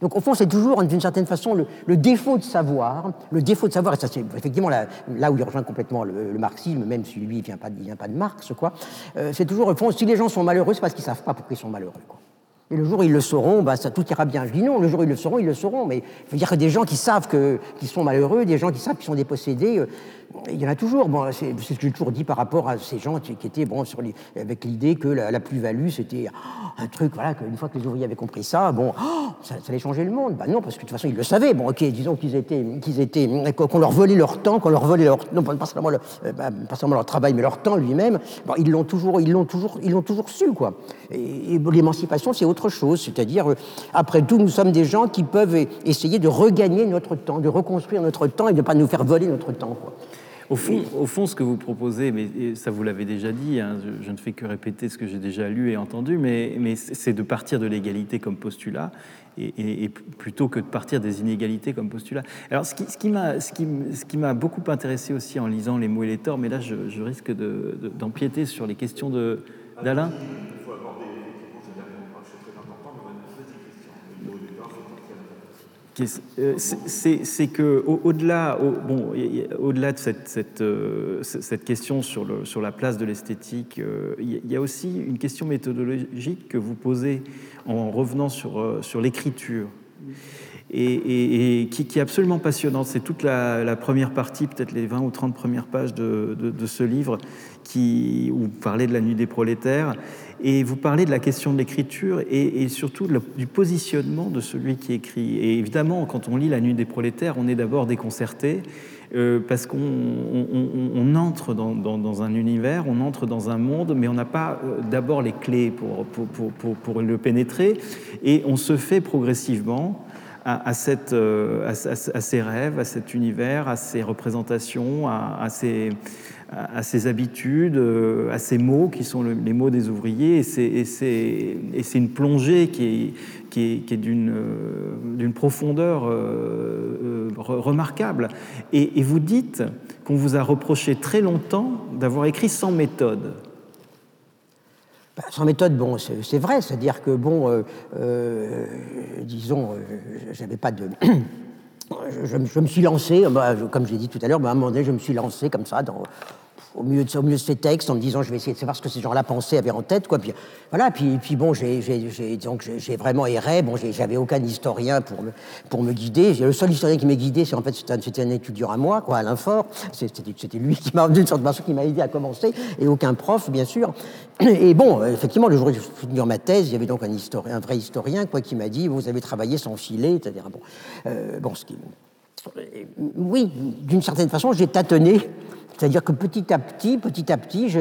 Donc au fond, c'est toujours d'une certaine façon le, défaut de savoir, le défaut de savoir, et ça c'est effectivement là, où il rejoint complètement le, marxisme, même si lui il vient vient pas de Marx, quoi. Euh, c'est toujours au fond, si les gens sont malheureux, c'est parce qu'ils savent pas pourquoi ils sont malheureux. Et le jour où ils le sauront, bah, ça, tout ira bien. Je dis non, le jour où ils le sauront, ils le sauront. Mais il faut dire que des gens qui savent qu'ils sont malheureux, des gens qui savent qu'ils sont dépossédés, euh, il y en a toujours. C'est ce que j'ai toujours dit par rapport à ces gens qui, étaient avec l'idée que la, plus-value, c'était un truc, voilà, qu'une fois que les ouvriers avaient compris ça, bon, ça, allait changer le monde. Ben non, parce que de toute façon, ils le savaient. Bon, ok, disons qu'ils étaient, qu'ils étaient, qu'on leur volait leur temps, qu'on leur volait leur, non, pas seulement, euh, bah, seulement leur travail, mais leur temps lui-même. Ils l'ont toujours, ils l'ont toujours, ils l'ont toujours su, l'émancipation, c'est autre chose. C'est-à-dire, euh, après tout, nous sommes des gens qui peuvent essayer de regagner notre temps, de reconstruire notre temps et de ne pas nous faire voler notre temps. Au fond, au fond, ce que vous proposez, mais ça vous l'avez déjà dit, hein, je, ne fais que répéter ce que j'ai déjà lu et entendu, mais, mais c'est de partir de l'égalité comme postulat et, plutôt que de partir des inégalités comme postulat. Alors, ce qui, ce qui m'a ce qui, ce qui beaucoup intéressé aussi en lisant Les mots et les torts, mais là, je, risque d'empiéter sur les questions d'Alain. C'est que au-delà, bon, au-delà de cette, euh, question sur, la place de l'esthétique, euh, il y a aussi une question méthodologique que vous posez en revenant sur, l'écriture. Et, qui, est absolument passionnante. C'est toute la, première partie, peut-être les 20 ou 30 premières pages de, de, ce livre, qui, où vous parlez de la nuit des prolétaires. Et vous parlez de la question de l'écriture et, surtout du positionnement de celui qui écrit. Et évidemment, quand on lit La Nuit des prolétaires, on est d'abord déconcerté euh, parce qu'on on, entre dans, un univers, on entre dans un monde, mais on n'a pas euh, d'abord les clés pour le pénétrer. Et on se fait progressivement euh, à, ces rêves, à cet univers, à ces représentations, à, ces à ses habitudes, euh, à ces mots qui sont les mots des ouvriers. Et c'est une plongée qui est, est, d'une euh, profondeur euh, remarquable. Et, vous dites qu'on vous a reproché très longtemps d'avoir écrit sans méthode. Bah, sans méthode, bon, c'est vrai, c'est-à-dire que, bon, disons, j'avais pas de. je, me suis lancé, bah, comme je l'ai dit tout à l'heure, bah, à un moment donné, je me suis lancé comme ça dans, au milieu, de, ces textes en me disant je vais essayer de savoir ce que ces gens-là pensaient, avaient en tête. Quoi. Puis, voilà, puis, puis bon, j'ai vraiment erré. Bon, j'avais aucun historien pour me, pour me guider. Le seul historien qui m'a guidé, c'est en fait c'était un, étudiant à moi, quoi, Alain Fort. C'était lui qui m'a d'une sorte de qui m'a aidé à commencer, et aucun prof, bien sûr. Et bon, effectivement, le jour où j'ai fini ma thèse, il y avait donc un, historien, un vrai historien quoi, qui m'a dit vous avez travaillé sans filet, etc. Bon, euh, bon ce qui, oui, d'une certaine façon, j'ai tâtonné c'est-à-dire que petit à petit, petit à petit, je,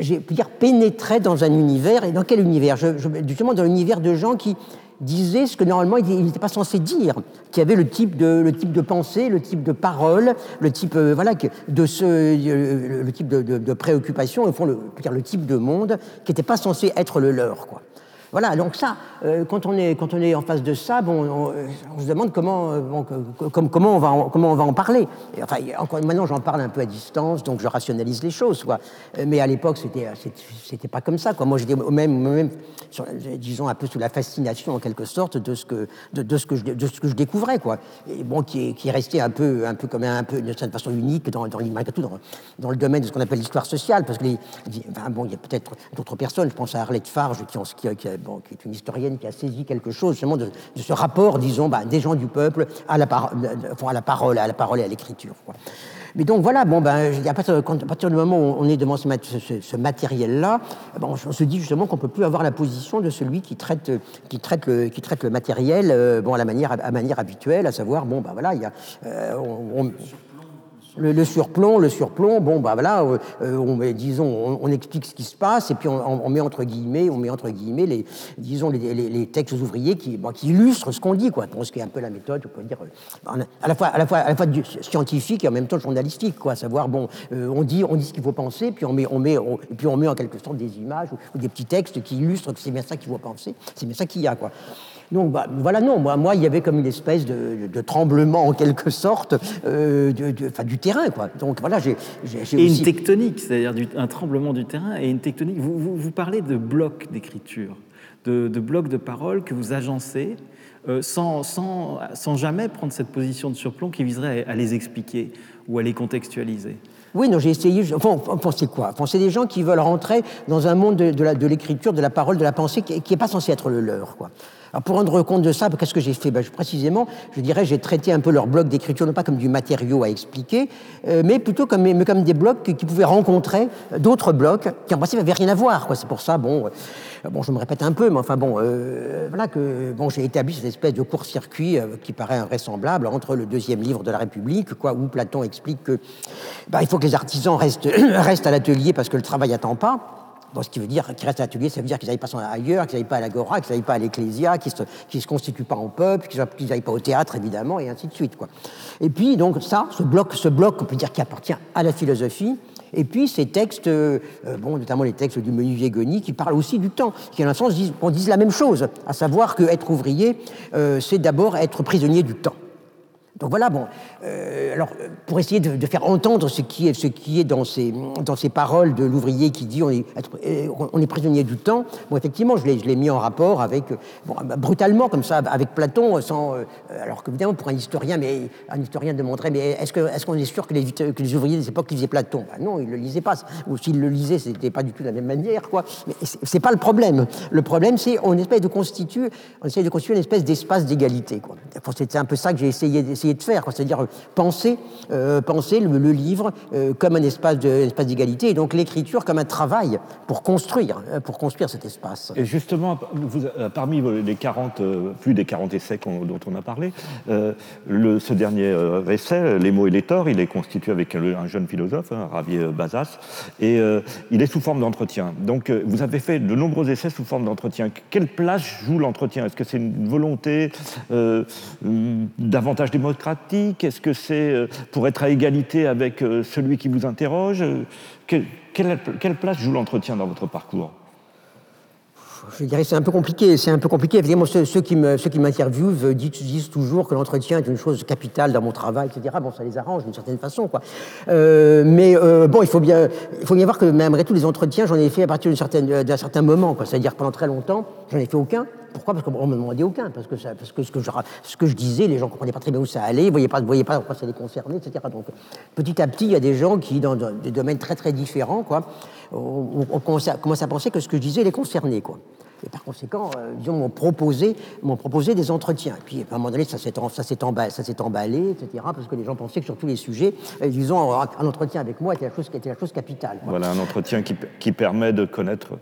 j'ai dire, pénétré dans un univers. Et dans quel univers? Je, Justement, dans l'univers de gens qui disaient ce que normalement ils n'étaient pas censés dire, qui avaient le type de, le type de pensée, le type de parole, le type, euh, voilà, de ce, euh, le, type de, préoccupation, au fond, le, le type de monde qui n'était pas censé être le leur. Quoi. Voilà, donc ça, euh, quand, on est, quand on est en face de ça, bon, on, se demande comment, euh, comment, on va en, comment on va en parler. enfin, maintenant, j'en parle un peu à distance, donc je rationalise les choses. Quoi. Euh, mais à l'époque, c'était, c'était pas comme ça. Quoi. Moi, j'étais même, même disons, un peu sous la fascination, en quelque sorte, de ce que, de, ce que, je, de ce que je découvrais. Quoi. Et bon, qui est, qui est resté un peu, un peu comme un peu, de cette façon unique dans, dans, le domaine de ce qu'on appelle l'histoire sociale, parce que bon, il y a peut-être d'autres personnes, je pense à Arlette Farge, qui, qui, qui qui est une historienne qui a saisi quelque chose justement de, ce rapport, disons, bah, des gens du peuple à la, à la parole, à la parole et à l'écriture. Mais donc voilà, bon, ben, à, partir, à partir du moment où on est devant ce, matériel-là, ben, on, se dit justement qu'on ne peut plus avoir la position de celui qui traite, qui traite, le, qui traite le matériel euh, bon, à la manière, à manière habituelle, à savoir, bon, ben voilà, il y a, euh, le, surplomb, le surplomb, bon, bah voilà, euh, euh, on, disons, on, explique ce qui se passe et puis on, met entre guillemets, on met entre guillemets les, disons, les, textes ouvriers qui, illustrent ce qu'on dit, quoi. ce qui est un peu la méthode, on peut dire, euh, à la fois, à la fois, scientifique et en même temps journalistique, quoi. Savoir, bon, on dit, on dit ce qu'il faut penser, puis on met, on met, et puis on met en quelque sorte des images ou, des petits textes qui illustrent que c'est bien ça qu'il faut penser, c'est bien ça qu'il y a, quoi. Donc bah, voilà, non, moi, moi, il y avait comme une espèce de, tremblement en quelque sorte euh, du terrain, quoi. Donc voilà, j'ai. Et une tectonique, c'est-à-dire un tremblement du terrain et une tectonique. Vous, vous, parlez de blocs d'écriture, de, blocs de parole que vous agencez. Euh, sans, sans, sans, jamais prendre cette position de surplomb qui viserait à, les expliquer ou à les contextualiser. Oui, non, j'ai essayé. Enfin, pensez quoi? Pensez des gens qui veulent rentrer dans un monde de, de l'écriture, de, la parole, de la pensée qui n'est pas censé être le leur. Quoi pour rendre compte de ça, qu'est-ce que j'ai fait ben, Précisément, je dirais, j'ai traité un peu leur bloc d'écriture, non pas comme du matériau à expliquer, euh, mais plutôt comme, des blocs qui, pouvaient rencontrer d'autres blocs qui en principe n'avaient rien à voir. C'est pour ça, bon, euh, bon, je me répète un peu, mais enfin bon, euh, voilà que bon, j'ai établi cette espèce de court-circuit qui paraît invraisemblable entre le deuxième livre de la République, où Platon explique que ben, il faut que les artisans restent, restent à l'atelier parce que le travail n'attend pas ce qui veut dire qu'ils restent à l'atelier, ça veut dire qu'ils n'aillent pas ailleurs, qu'ils n'aillent pas à l'agora, qu'ils n'aillent pas à l'ecclésia, qu'ils ne se, constituent pas en peuple, qu'ils n'aillent pas au théâtre, évidemment, et ainsi de suite. Quoi. Et puis, donc, ça, ce bloc, ce bloc, on peut dire, qui appartient à la philosophie, et puis ces textes, euh, bon, notamment les textes du Menuvier Goni, qui parlent aussi du temps, qui en un sens disent la même chose, à savoir qu'être ouvrier, euh, c'est d'abord être prisonnier du temps. Donc voilà, bon. Euh, alors, pour essayer de, faire entendre ce qui est, dans, ces, paroles de l'ouvrier qui dit on est, euh, on prisonnier du temps, bon, effectivement, je l'ai mis en rapport avec, bon, bah, brutalement, comme ça, avec Platon, sans, euh, alors que, évidemment, pour un historien, mais un historien demanderait mais est-ce qu'on est, sûr que les, que les ouvriers des époques lisaient Platon? Bah, Non, ils ne le lisaient pas. Ou s'ils le lisaient, ce n'était pas du tout de la même manière, quoi. Mais c'est pas le problème. Le problème, c'est qu'on essaie de on essaie de constituer une espèce d'espace d'égalité, quoi. C'est un peu ça que j'ai essayé de faire, c'est-à-dire penser, euh, penser le, livre euh, comme un espace d'égalité et donc l'écriture comme un travail pour construire, euh, pour construire cet espace. Et justement, vous, parmi les 40, plus des 40 essais dont on a parlé, le, ce dernier essai, Les mots et les torts, il est constitué avec un jeune philosophe, hein, Ravier Bazas, et il est sous forme d'entretien. Donc vous avez fait de nombreux essais sous forme d'entretien. Quelle place joue l'entretien? Est-ce que c'est une volonté davantage Est-ce que c'est euh, pour être à égalité avec euh, celui qui vous interroge? Quelle, quelle place joue l'entretien dans votre parcours? Je dirais c'est un peu compliqué. C'est un peu compliqué. Évidemment, ceux, qui m'interviewent disent, toujours que l'entretien est une chose capitale dans mon travail, etc. Bon, ça les arrange d'une certaine façon, quoi. Euh, mais bon, il faut bien, il faut bien voir que malgré tous les entretiens, j'en ai fait à partir d'un certain moment, quoi. C'est-à-dire pendant très longtemps, j'en ai fait aucun. Pourquoi? Parce qu'on ne me demandait aucun. Parce que, ce, que je, disais, les gens ne comprenaient pas très bien où ça allait, ne voyaient pas, voyaient pas pourquoi ça les concernait, etc. Donc petit à petit, il y a des gens qui, dans, des domaines très très différents, quoi, on, commence, à, penser que ce que je disais les concernait. Quoi. Et par conséquent, euh, disons, m'ont proposé, proposé des entretiens. Et puis, à un moment donné, ça s'est emballé, etc., parce que les gens pensaient que sur tous les sujets, euh, disons, un entretien avec moi était la chose, capitale. Voilà, un entretien qui permet de connaître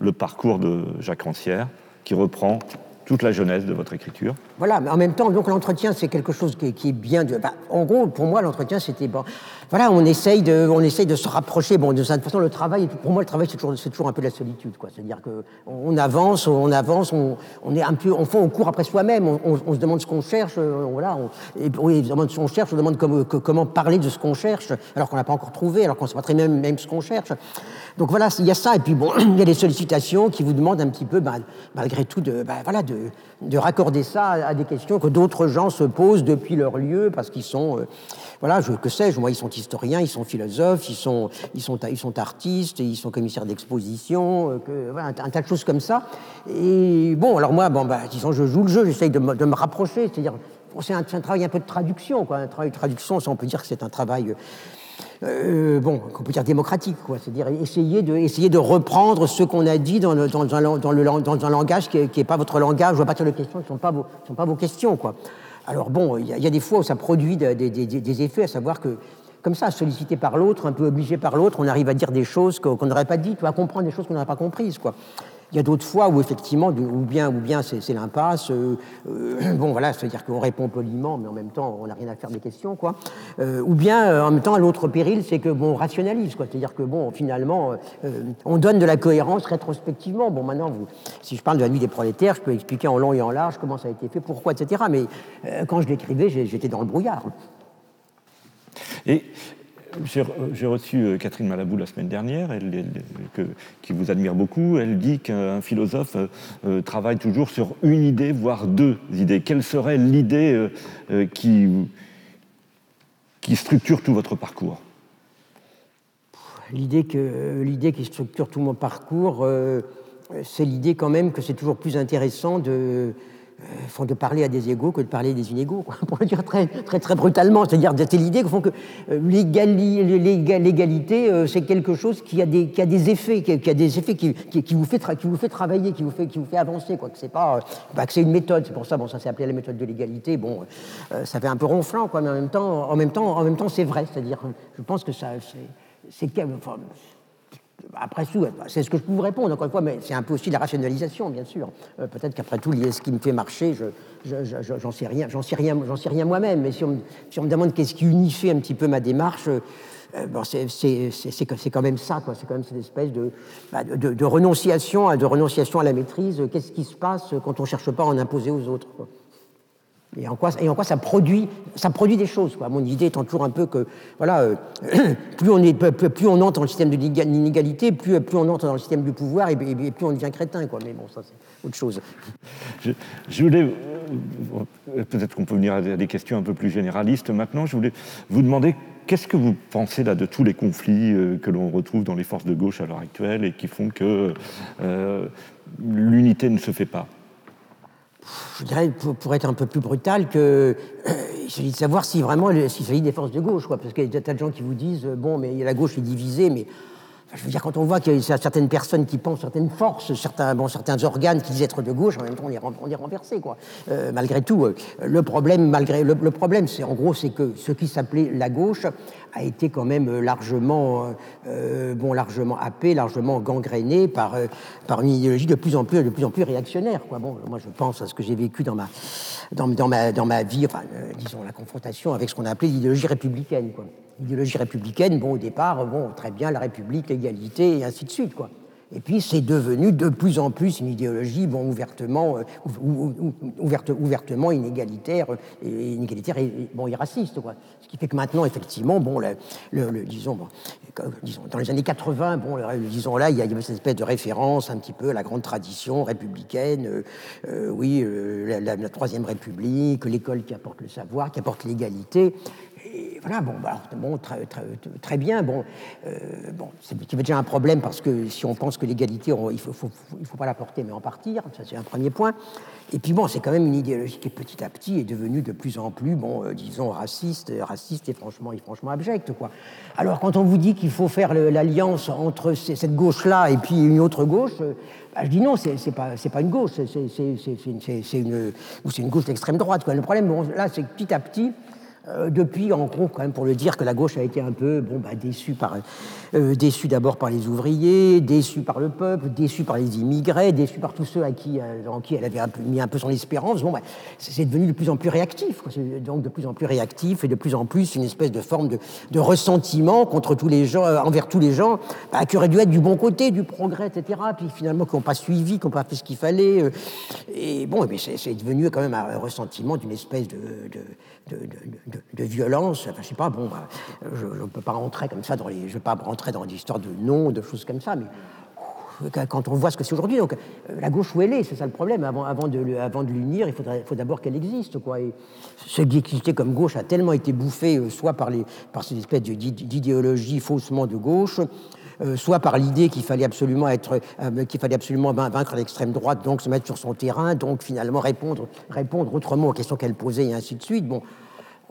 le parcours de Jacques Rancière, qui reprend toute la jeunesse de votre écriture. Voilà, mais en même temps, donc l'entretien, c'est quelque chose qui, est bien. De, bah, en gros, pour moi, l'entretien, c'était. Voilà, on essaye de, on essaye de se rapprocher. Bon, de toute façon, le travail, pour moi, le travail, c'est toujours, c'est toujours un peu de la solitude, quoi. C'est-à-dire que on avance, on avance, on, on, est un peu, on on court après soi-même. On, se demande ce qu'on cherche, euh, voilà. et oui, on demande ce qu'on cherche, on demande comment, comment parler de ce qu'on cherche, alors qu'on n'a pas encore trouvé, alors qu'on ne sait pas très bien même ce qu'on cherche. Donc voilà, il y a ça, et puis bon, il y a des sollicitations qui vous demandent un petit peu, bah, malgré tout, de, bah, voilà, de, de, raccorder ça à, des questions que d'autres gens se posent depuis leur lieu, parce qu'ils sont, euh, voilà, je, que sais-je, moi, ils sont historiens, ils sont philosophes, ils sont, ils sont, ils sont artistes, ils sont commissaires d'exposition, euh, un, tas de choses comme ça. Et bon, alors moi, bon, bah, disons, je joue le jeu, j'essaye de, de, me rapprocher, c'est-à-dire, c'est un, travail un peu de traduction, quoi, un travail de traduction, ça on peut dire que c'est un travail euh, bon, qu'on peut dire démocratique, quoi. C'est-à-dire essayer de, essayer de reprendre ce qu'on a dit dans, dans, un, le, dans un langage qui n'est pas votre langage ou à partir de questions qui ne sont, pas vos, sont pas vos questions, quoi. Alors bon, il y, a des fois où ça produit des, effets, à savoir que comme ça, sollicité par l'autre, un peu obligé par l'autre, on arrive à dire des choses qu'on n'aurait pas dites, à comprendre des choses qu'on n'aurait pas comprises. Quoi. Il y a d'autres fois où effectivement, ou bien, ou bien c'est l'impasse. Euh, euh, bon, voilà, c'est-à-dire qu'on répond poliment, mais en même temps, on n'a rien à faire des questions, quoi. Euh, ou bien, en même temps, l'autre péril, c'est que bon, on rationalise, quoi. C'est-à-dire que bon, finalement, on donne de la cohérence rétrospectivement. Bon, maintenant, vous, si je parle de la nuit des prolétaires, je peux expliquer en long et en large comment ça a été fait, pourquoi, etc. Mais quand je l'écrivais, j'étais dans le brouillard. Et j'ai reçu euh, Catherine Malabou la semaine dernière, qui vous admire beaucoup. Elle dit qu'un philosophe euh, travaille toujours sur une idée, voire deux idées. Quelle serait l'idée euh, qui structure tout votre parcours? L'idée qui structure tout mon parcours, c'est l'idée quand même que c'est toujours plus intéressant de, font de parler à des égaux que de parler à des inégaux, pour le dire très, très, très brutalement. C'est-à-dire, c'est l'idée font que l'égalité, c'est quelque chose qui a des, effets, qui des effets qui, vous fait travailler, qui vous fait, avancer. Que c'est pas, bah, que c'est une méthode. C'est pour ça, bon, ça s'est appelé la méthode de l'égalité. Bon, euh, ça fait un peu ronflant, mais en même temps, en même temps, c'est vrai. C'est-à-dire, je pense que ça, c'est, enfin, après tout, c'est ce que je peux vous répondre, encore une fois, mais c'est un peu aussi la rationalisation, bien sûr. Euh, Peut-être qu'après tout, ce qui me fait marcher, j'en je, je, je, sais rien, rien, rien moi-même. Mais si on, me, demande qu'est-ce qui unifie un petit peu ma démarche, euh, bon, c'est quand même ça. C'est quand même cette espèce de, bah, de, renonciation, de renonciation à la maîtrise. Qu'est-ce qui se passe quand on ne cherche pas à en imposer aux autres. Et en, quoi, ça produit, ça produit des choses. Quoi. Mon idée étant toujours un peu que, voilà, euh, plus, on est, plus on entre dans le système de l'inégalité, plus, plus on entre dans le système du pouvoir, et, plus on devient crétin. Quoi. Mais bon, ça, c'est autre chose. Je, voulais, peut-être qu'on peut venir à des questions un peu plus généralistes maintenant. Je voulais vous demander qu'est-ce que vous pensez là de tous les conflits euh, que l'on retrouve dans les forces de gauche à l'heure actuelle et qui font que euh, l'unité ne se fait pas? Je dirais, pour, être un peu plus brutal, que euh, s'agit de savoir si vraiment s'il s'agit des forces de gauche, quoi, parce qu'il y a des tas de gens qui vous disent bon, mais la gauche est divisée, mais je veux dire, quand on voit qu'il y a certaines personnes qui pensent certaines forces, certains, bon, certains organes qui disent être de gauche, en même temps on les, on les renversés, quoi. Euh, malgré tout, euh, le problème, malgré le, problème, c'est en gros, c'est que ce qui s'appelait la gauche a été quand même largement, euh, bon, largement happé, largement gangréné par, euh, par une idéologie de plus en plus, de plus en plus réactionnaire. Quoi. Bon, moi, je pense à ce que j'ai vécu dans ma, dans, dans, ma, dans ma vie, enfin, euh, disons, la confrontation avec ce qu'on a appelé l'idéologie républicaine. L'idéologie républicaine, bon, au départ, bon, très bien, la République, l'égalité, et ainsi de suite, quoi. Et puis c'est devenu de plus en plus une idéologie bon, ouvertement, euh, ou, ou, ouverte, ouvertement inégalitaire, et, inégalitaire et, bon, et raciste. Quoi. Ce qui fait que maintenant, effectivement, bon, le, disons, bon, disons, dans les années 80, bon, disons là, il y a cette espèce de référence un petit peu à la grande tradition républicaine, euh, euh, oui, la, la, Troisième République, l'école qui apporte le savoir, qui apporte l'égalité. Et voilà, bon, bah, bon très, très, très, bien. Bon, euh, bon, c'est déjà un problème parce que si on pense que l'égalité, il ne faut, faut, pas la porter, mais en partir, ça c'est un premier point. Et puis bon, c'est quand même une idéologie qui petit à petit est devenue de plus en plus, bon, euh, disons, raciste, raciste et franchement, et franchement abjecte, quoi. Alors quand on vous dit qu'il faut faire l'alliance entre cette gauche-là et puis une autre gauche, euh, bah, je dis non, c'est pas, pas une gauche, c'est une, une gauche d'extrême droite. Quoi. Le problème, bon, là, c'est que petit à petit, euh, depuis, en gros, quand même, pour le dire, que la gauche a été un peu bon, bah, déçue, par, euh, d'abord par les ouvriers, déçue par le peuple, déçue par les immigrés, déçue par tous ceux à qui, euh, en qui elle avait mis un peu son espérance. Bon, bah, c'est devenu de plus en plus réactif, donc de plus en plus réactif et de plus en plus une espèce de forme de, de ressentiment contre tous les gens, euh, envers tous les gens bah, qui auraient dû être du bon côté, du progrès, etc. Puis finalement qui n'ont pas suivi, qui n'ont pas fait ce qu'il fallait. Et bon, eh c'est devenu quand même un ressentiment d'une espèce de, de, violence. Enfin, je sais pas, bon, bah, je ne peux pas rentrer comme ça dans les. Je vais pas rentrer dans l'histoire de noms, de choses comme ça, mais quand on voit ce que c'est aujourd'hui, donc la gauche où elle est, c'est ça le problème. Avant, avant de, l'unir, il faudrait, faut d'abord qu'elle existe. Quoi. Ce qui existait comme gauche a tellement été bouffé, soit par, les, par cette espèce d'idéologie faussement de gauche, euh, soit par l'idée qu'il fallait absolument être, euh, qu'il fallait absolument vaincre l'extrême droite, donc se mettre sur son terrain, donc finalement répondre, répondre autrement aux questions qu'elle posait et ainsi de suite. Bon,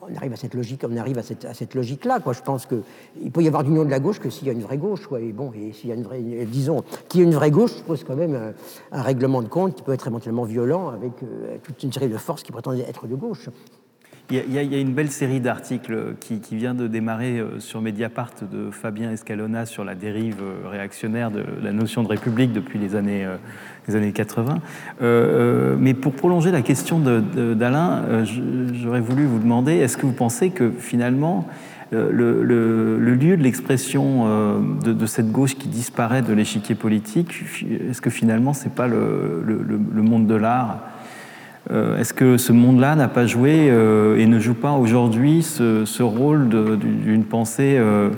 on arrive à cette logique, on arrive à cette, logique-là. Je pense qu'il peut y avoir d'union de la gauche que s'il y a une vraie gauche. Quoi. Et bon, et s'il y a une vraie, disons, qu'il y a une vraie gauche, je suppose quand même un, règlement de compte qui peut être éventuellement violent avec euh, toute une série de forces qui prétendent être de gauche. Il y, a, une belle série d'articles qui, vient de démarrer euh, sur Mediapart de Fabien Escalona sur la dérive euh, réactionnaire de la notion de république depuis les années, euh, les années 80. mais pour prolonger la question d'Alain, j'aurais voulu vous demander, est-ce que vous pensez que finalement, le, lieu de l'expression de, cette gauche qui disparaît de l'échiquier politique, est-ce que finalement, c'est pas le, monde de l'art? euh, est-ce que ce monde-là n'a pas joué euh, et ne joue pas aujourd'hui ce, rôle d'une pensée, euh,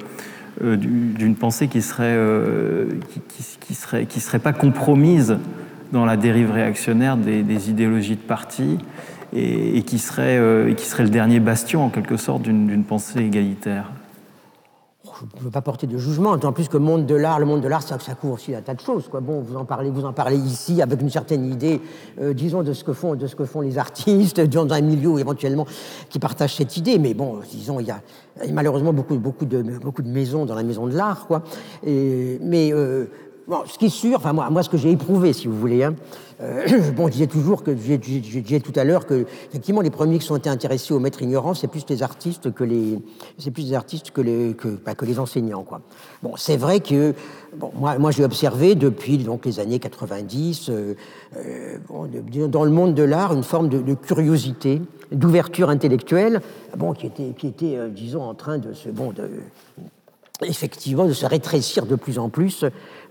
pensée qui serait, qui, serait, qui serait pas compromise dans la dérive réactionnaire des, idéologies de parti et, qui serait, et qui serait le dernier bastion en quelque sorte d'une pensée égalitaire? Ne veux pas porter de jugement, en plus que le monde de l'art, le monde de l'art, ça, ça, couvre aussi un tas de choses. Bon, vous en parlez, vous en parlez ici avec une certaine idée, euh, disons, de ce que font, de ce que font les artistes, dans un milieu éventuellement qui partage cette idée. Mais bon, disons, il y a, malheureusement beaucoup, beaucoup de, maisons dans la maison de l'art, quoi. Mais euh, Ce qui est sûr, enfin moi, moi ce que j'ai éprouvé, si vous voulez, hein, euh, bon, je disais toujours que, je disais tout à l'heure que effectivement les premiers qui sont été intéressés au maître ignorant, c'est plus les artistes que les, c'est plus les artistes que les, que, bah, que les enseignants, quoi. Bon, c'est vrai que, bon, moi, moi j'ai observé depuis donc les années 90, euh, euh, bon, dans le monde de l'art, une forme de, de curiosité, d'ouverture intellectuelle, bon, qui était, qui était, disons, en train de se, bon, de effectivement de se rétrécir de plus en plus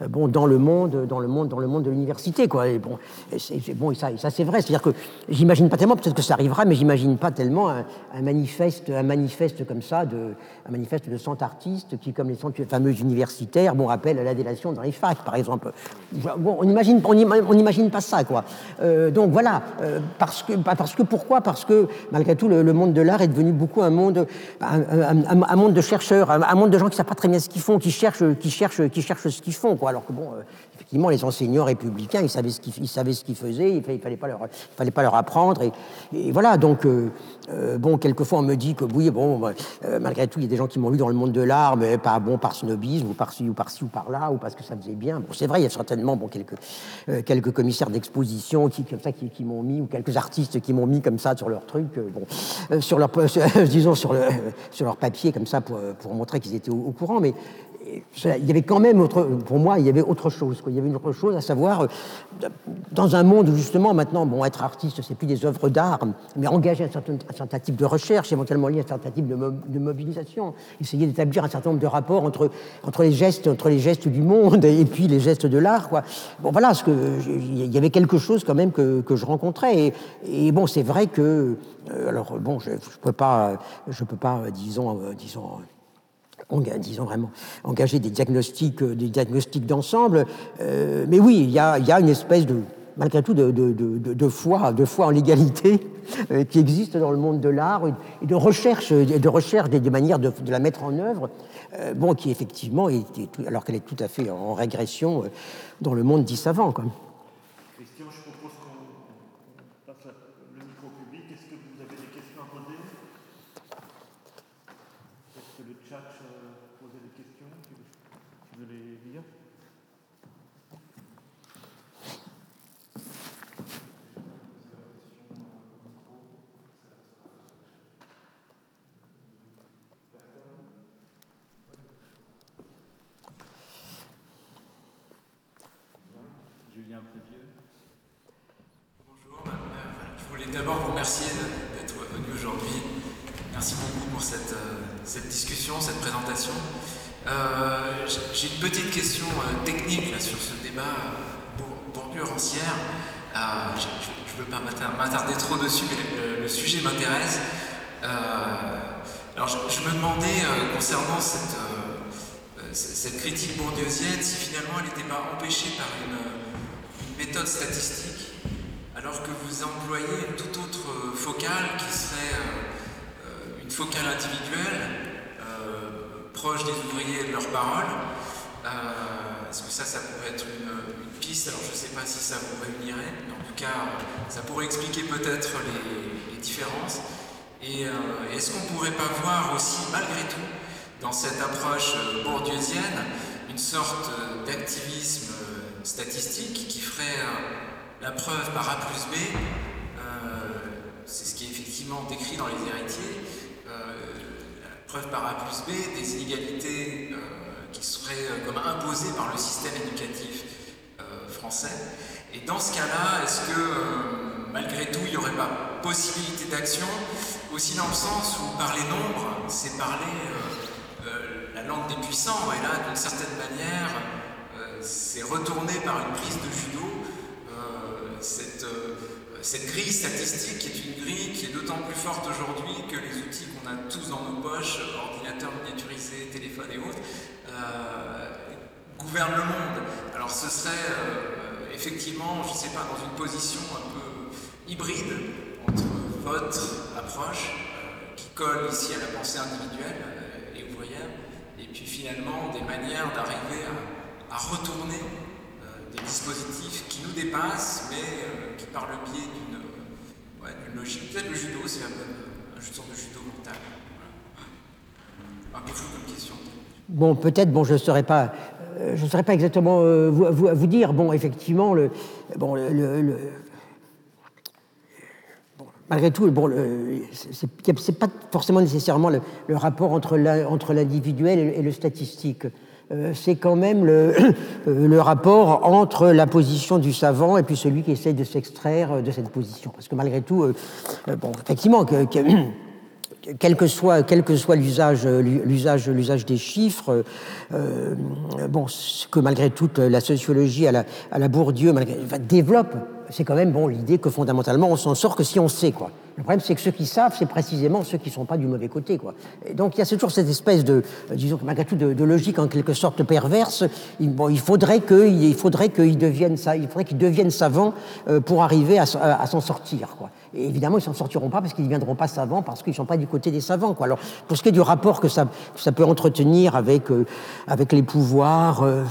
bon, dans le monde, dans le monde, dans le monde de l'université, quoi. Et bon, c'est, bon, et ça, ça c'est vrai. C'est-à-dire que j'imagine pas tellement, peut-être que ça arrivera, mais j'imagine pas tellement un, manifeste, un manifeste comme ça, de, manifeste de 100 artistes qui, comme les 100 fameux universitaires, bon, rappellent à la délation dans les facs, par exemple. Bon, on imagine, on n'imagine pas ça, quoi. Euh, donc voilà, euh, parce que, parce que pourquoi? Parce que malgré tout, le, monde de l'art est devenu beaucoup un monde, un, monde de chercheurs, un, monde de gens qui savent pas très bien ce qu'ils font, qui cherchent, qui cherchent, qui cherchent ce qu'ils font, quoi alors que bon, euh, les enseignants républicains, ils savaient ce qu'ils, savaient ce qu'ils faisaient, il fallait, fallait pas leur, apprendre, et, voilà. Donc, euh, euh, bon, quelquefois on me dit que oui, bon, bah, malgré tout, il y a des gens qui m'ont lu dans le monde de l'art, mais pas bon par snobisme ou par ci ou par ci ou par là, ou parce que ça faisait bien. Bon, c'est vrai, il y a certainement bon quelques quelques commissaires d'exposition qui comme ça qui, m'ont mis ou quelques artistes qui m'ont mis comme ça sur leur truc, bon, sur leur disons sur le sur leur papier comme ça pour, pour montrer qu'ils étaient au, au courant, mais il y avait quand même, autre, pour moi, il y avait autre chose. Il y avait une autre chose, à savoir, euh, dans un monde où justement maintenant, bon, être artiste, c'est plus des œuvres d'art, mais engager un certain, un certain, type de recherche, éventuellement lié à un certain type de, mobilisation, essayer d'établir un certain nombre de rapports entre, entre, les gestes, entre les gestes du monde et puis les gestes de l'art. Bon, voilà, ce que, il y avait quelque chose quand même que, que je rencontrais. Et, bon, c'est vrai que, euh, alors bon, je ne peux pas, je peux pas, disons, euh, disons disons vraiment, engager des diagnostics, euh, des diagnostics d'ensemble. Euh, mais oui, il y a, y a, une espèce de, malgré tout, de, de, de, foi, de foi en l'égalité euh, qui existe dans le monde de l'art et de recherche, de recherche des, manières de, la mettre en œuvre, bon, qui effectivement, est, alors qu'elle est tout à fait en régression dans le monde dit savant. Bonjour, euh, je voulais d'abord vous remercier d'être venu aujourd'hui. Merci beaucoup pour cette, euh, discussion, cette présentation. Euh, j'ai une petite question technique sur ce débat bordure-ancière. je ne veux pas m'attarder trop dessus, mais le, sujet m'intéresse. alors, je, me demandais, concernant cette, cette critique bourdieusienne, si finalement elle n'était pas empêchée par une méthode statistique, alors que vous employez une toute autre euh, focale qui serait euh, euh, une focale individuelle, proche des ouvriers et de leurs paroles. Est-ce que ça, ça pourrait être une, piste Alors je ne sais pas si ça vous réunirait, mais en tout cas, ça pourrait expliquer peut-être les, différences. Et est-ce qu'on ne pourrait pas voir aussi, malgré tout, dans cette approche bourdieusienne, une sorte d'activisme statistique qui ferait la preuve A plus B c'est ce qui est effectivement décrit dans les héritiers, la preuve par A plus B des inégalités qui seraient comme imposées par le système éducatif français. Et dans ce cas-là, est-ce que euh, malgré tout, il n'y aurait pas possibilité d'action? Aussi dans le sens où parler nombre, c'est parler euh, euh, la langue des puissants. Et là, d'une certaine manière, c'est retourné par une prise de judo cette, cette grille statistique qui est une grille qui est d'autant plus forte aujourd'hui que les outils qu'on a tous dans nos poches, ordinateurs miniaturisés, téléphones et autres, gouvernent le monde. Alors ce serait effectivement, je ne sais pas, dans une position un peu hybride entre votre approche, euh, qui colle ici à la pensée individuelle euh, et ouvrière, et puis finalement des manières d'arriver à, retourner euh, des dispositifs qui nous dépassent, mais qui par le biais d'une logique, peut-être le judo, c'est un, un sorte de judo mental. Peu question. Bon, peut-être, bon, je ne saurais pas euh, je ne saurais pas exactement euh, vous, dire. Bon, effectivement, le, bon, le, malgré tout, bon, ce n'est pas forcément nécessairement le, rapport entre l'individuel et, le statistique. Euh, c'est quand même le, le, rapport entre la position du savant et celui qui essaie de s'extraire de cette position. Parce que malgré tout, bon, effectivement, que, que quel que soit, l'usage, l'usage, l'usage des chiffres, euh, ce que malgré tout la sociologie à la, à la Bourdieu malgré, développe, c'est quand même bon l'idée que fondamentalement on s'en sort que si on sait quoi. Le problème c'est que ceux qui savent, c'est précisément ceux qui ne sont pas du mauvais côté quoi. Et donc il y a toujours cette espèce de, disons malgré tout de, logique en quelque sorte perverse. Il, bon, il faudrait qu'il il faudrait qu'ils deviennent ça, il faudrait qu'ils deviennent savants euh, pour arriver à, s'en sortir quoi. Et évidemment, ils s'en sortiront pas parce qu'ils ne viendront pas savants, parce qu'ils ne sont pas du côté des savants. Quoi. Alors, pour ce qui est du rapport que ça, ça peut entretenir avec, euh, avec les pouvoirs, euh,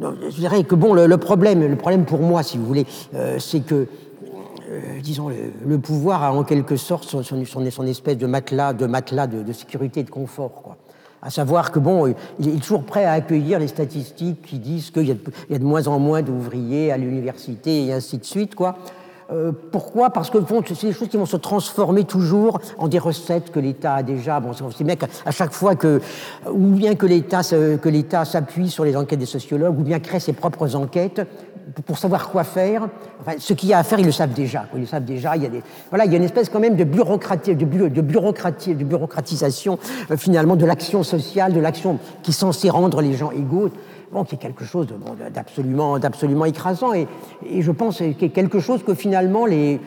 je dirais que bon, le, problème, le problème pour moi, si vous voulez, euh, c'est que disons, le, pouvoir a en quelque sorte son, espèce de matelas, de, matelas de, sécurité et de confort. Quoi. À savoir que bon, il est toujours prêt à accueillir les statistiques qui disent qu'il y, y, a de moins en moins d'ouvriers à l'université et ainsi de suite. Quoi. Euh, pourquoi? Parce que c'est des choses qui vont se transformer toujours en des recettes que l'État a déjà. Bon, c'est bien chaque fois que, ou bien que l'État que l'État s'appuie sur les enquêtes des sociologues, ou bien crée ses propres enquêtes pour savoir quoi faire. Enfin, ce qu'il y a à faire, ils le savent déjà. Ils le savent déjà. Il y a des, voilà, il y a une espèce quand même de bureaucratie, de, de bureaucratie, de bureaucratisation euh, finalement de l'action sociale, de l'action qui est censée rendre les gens égaux qui est quelque chose d'absolument, écrasant. Et, et je pense que quelque chose que finalement les,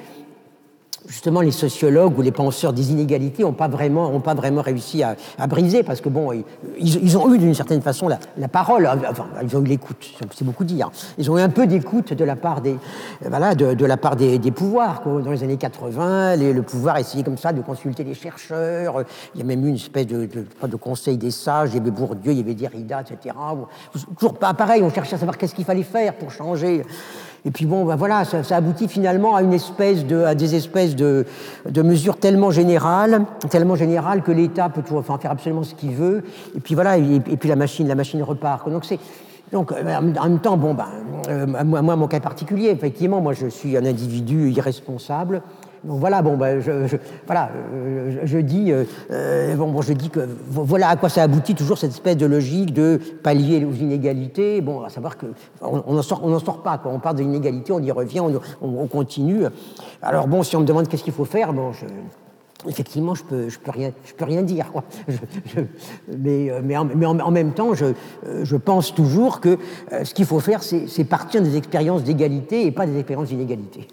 justement les sociologues ou les penseurs des inégalités n'ont pas vraiment, ont pas vraiment réussi à, briser parce que bon, ils, ont eu d'une certaine façon la, parole, enfin, ils ont eu l'écoute, c'est beaucoup dire. Ils ont eu un peu d'écoute de la part des, voilà, de, la part des, pouvoirs. Dans les années 80, le pouvoir essayait comme ça de consulter les chercheurs. Il y a même eu une espèce de, de, de conseil des sages. Il y avait Bourdieu, il y avait Derrida, etc. Toujours pas pareil. On cherchait à savoir qu'est-ce qu'il fallait faire pour changer. Et puis bon, ben voilà, ça, aboutit finalement à une espèce de, à des espèces de, de mesures tellement générales, tellement générales que l'État peut toujours, enfin, faire absolument ce qu'il veut. Et puis voilà, et, puis la machine, la machine repart. Donc c'est donc, euh, en même temps, bon, ben, euh, moi, moi, mon cas particulier, effectivement, moi, je suis un individu irresponsable. Donc voilà, bon, ben, je, voilà, euh, je, dis, euh, euh, bon, je dis que voilà à quoi ça aboutit toujours cette espèce de logique de pallier aux inégalités. Bon, à savoir que on n'en sort, pas. Quoi. On part de l'inégalité, on y revient, on, on, continue. Alors bon, si on me demande qu'est-ce qu'il faut faire, bon, effectivement, je peux, je peux rien, dire. Mais, en, même temps, je pense toujours que ce qu'il faut faire, c'est partir des expériences d'égalité et pas des expériences d'inégalité.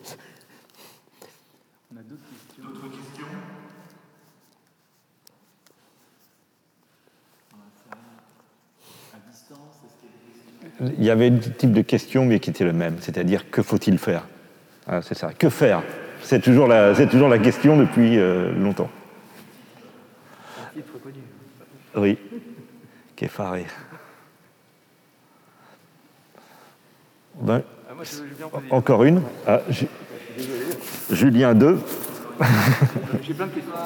Il y avait un type de question, mais qui était le même, c'est-à-dire que faut-il faire ah, C'est ça, que faire C'est toujours, la, toujours la question depuis euh, longtemps. Oui, Kéfaré. Ben, ah, encore une. Ah, Julien 2. J'ai plein de questions.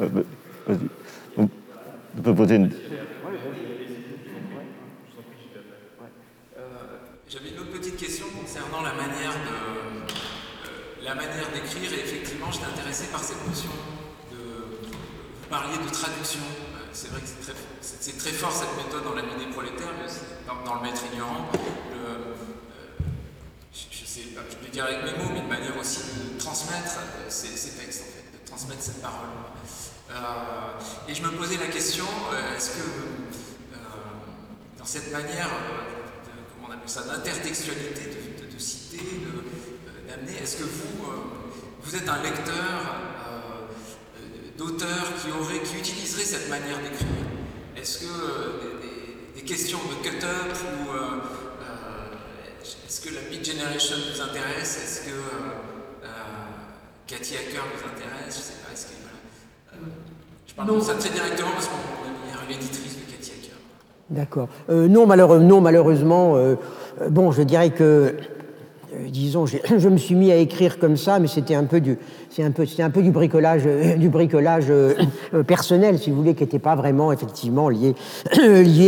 Euh, Vas-y. On peut poser une autre petite question la manière de la manière d'écrire et effectivement j'étais intéressé par cette notion de vous parliez de traduction. C'est vrai que c'est très, c'est- très fort cette méthode dans la vie des prolétaires, mais aussi dans, dans le maître ignorant. Euh, je, je sais pas, je vais dire avec mes mots, mais une manière aussi de transmettre euh, ces, textes en fait, de transmettre cette parole. Euh, et je me posais la question, est-ce que dans cette manière de, comment on appelle ça, d'intertextualité, de, citer, euh, d'amener, est-ce que vous, euh, vous êtes un lecteur euh, d'auteurs qui aurait, qui utiliserait cette manière d'écrire? Est-ce que euh, des, questions de cut-up ou euh, euh, est-ce que la Beat Generation vous intéresse? Est-ce que Cathy Hacker vous intéresse? Je sais pas. Est-ce que voilà. Je parle de ça très directement parce qu'on est l'éditrice de Cathy Hacker. D'accord. Non, malheureux- non, malheureusement, bon, je dirais que, disons, je me suis mis à écrire comme ça, mais c'était un peu du, c'est un peu, du bricolage, euh, euh, euh, personnel, si vous voulez, qui n'était pas vraiment effectivement lié,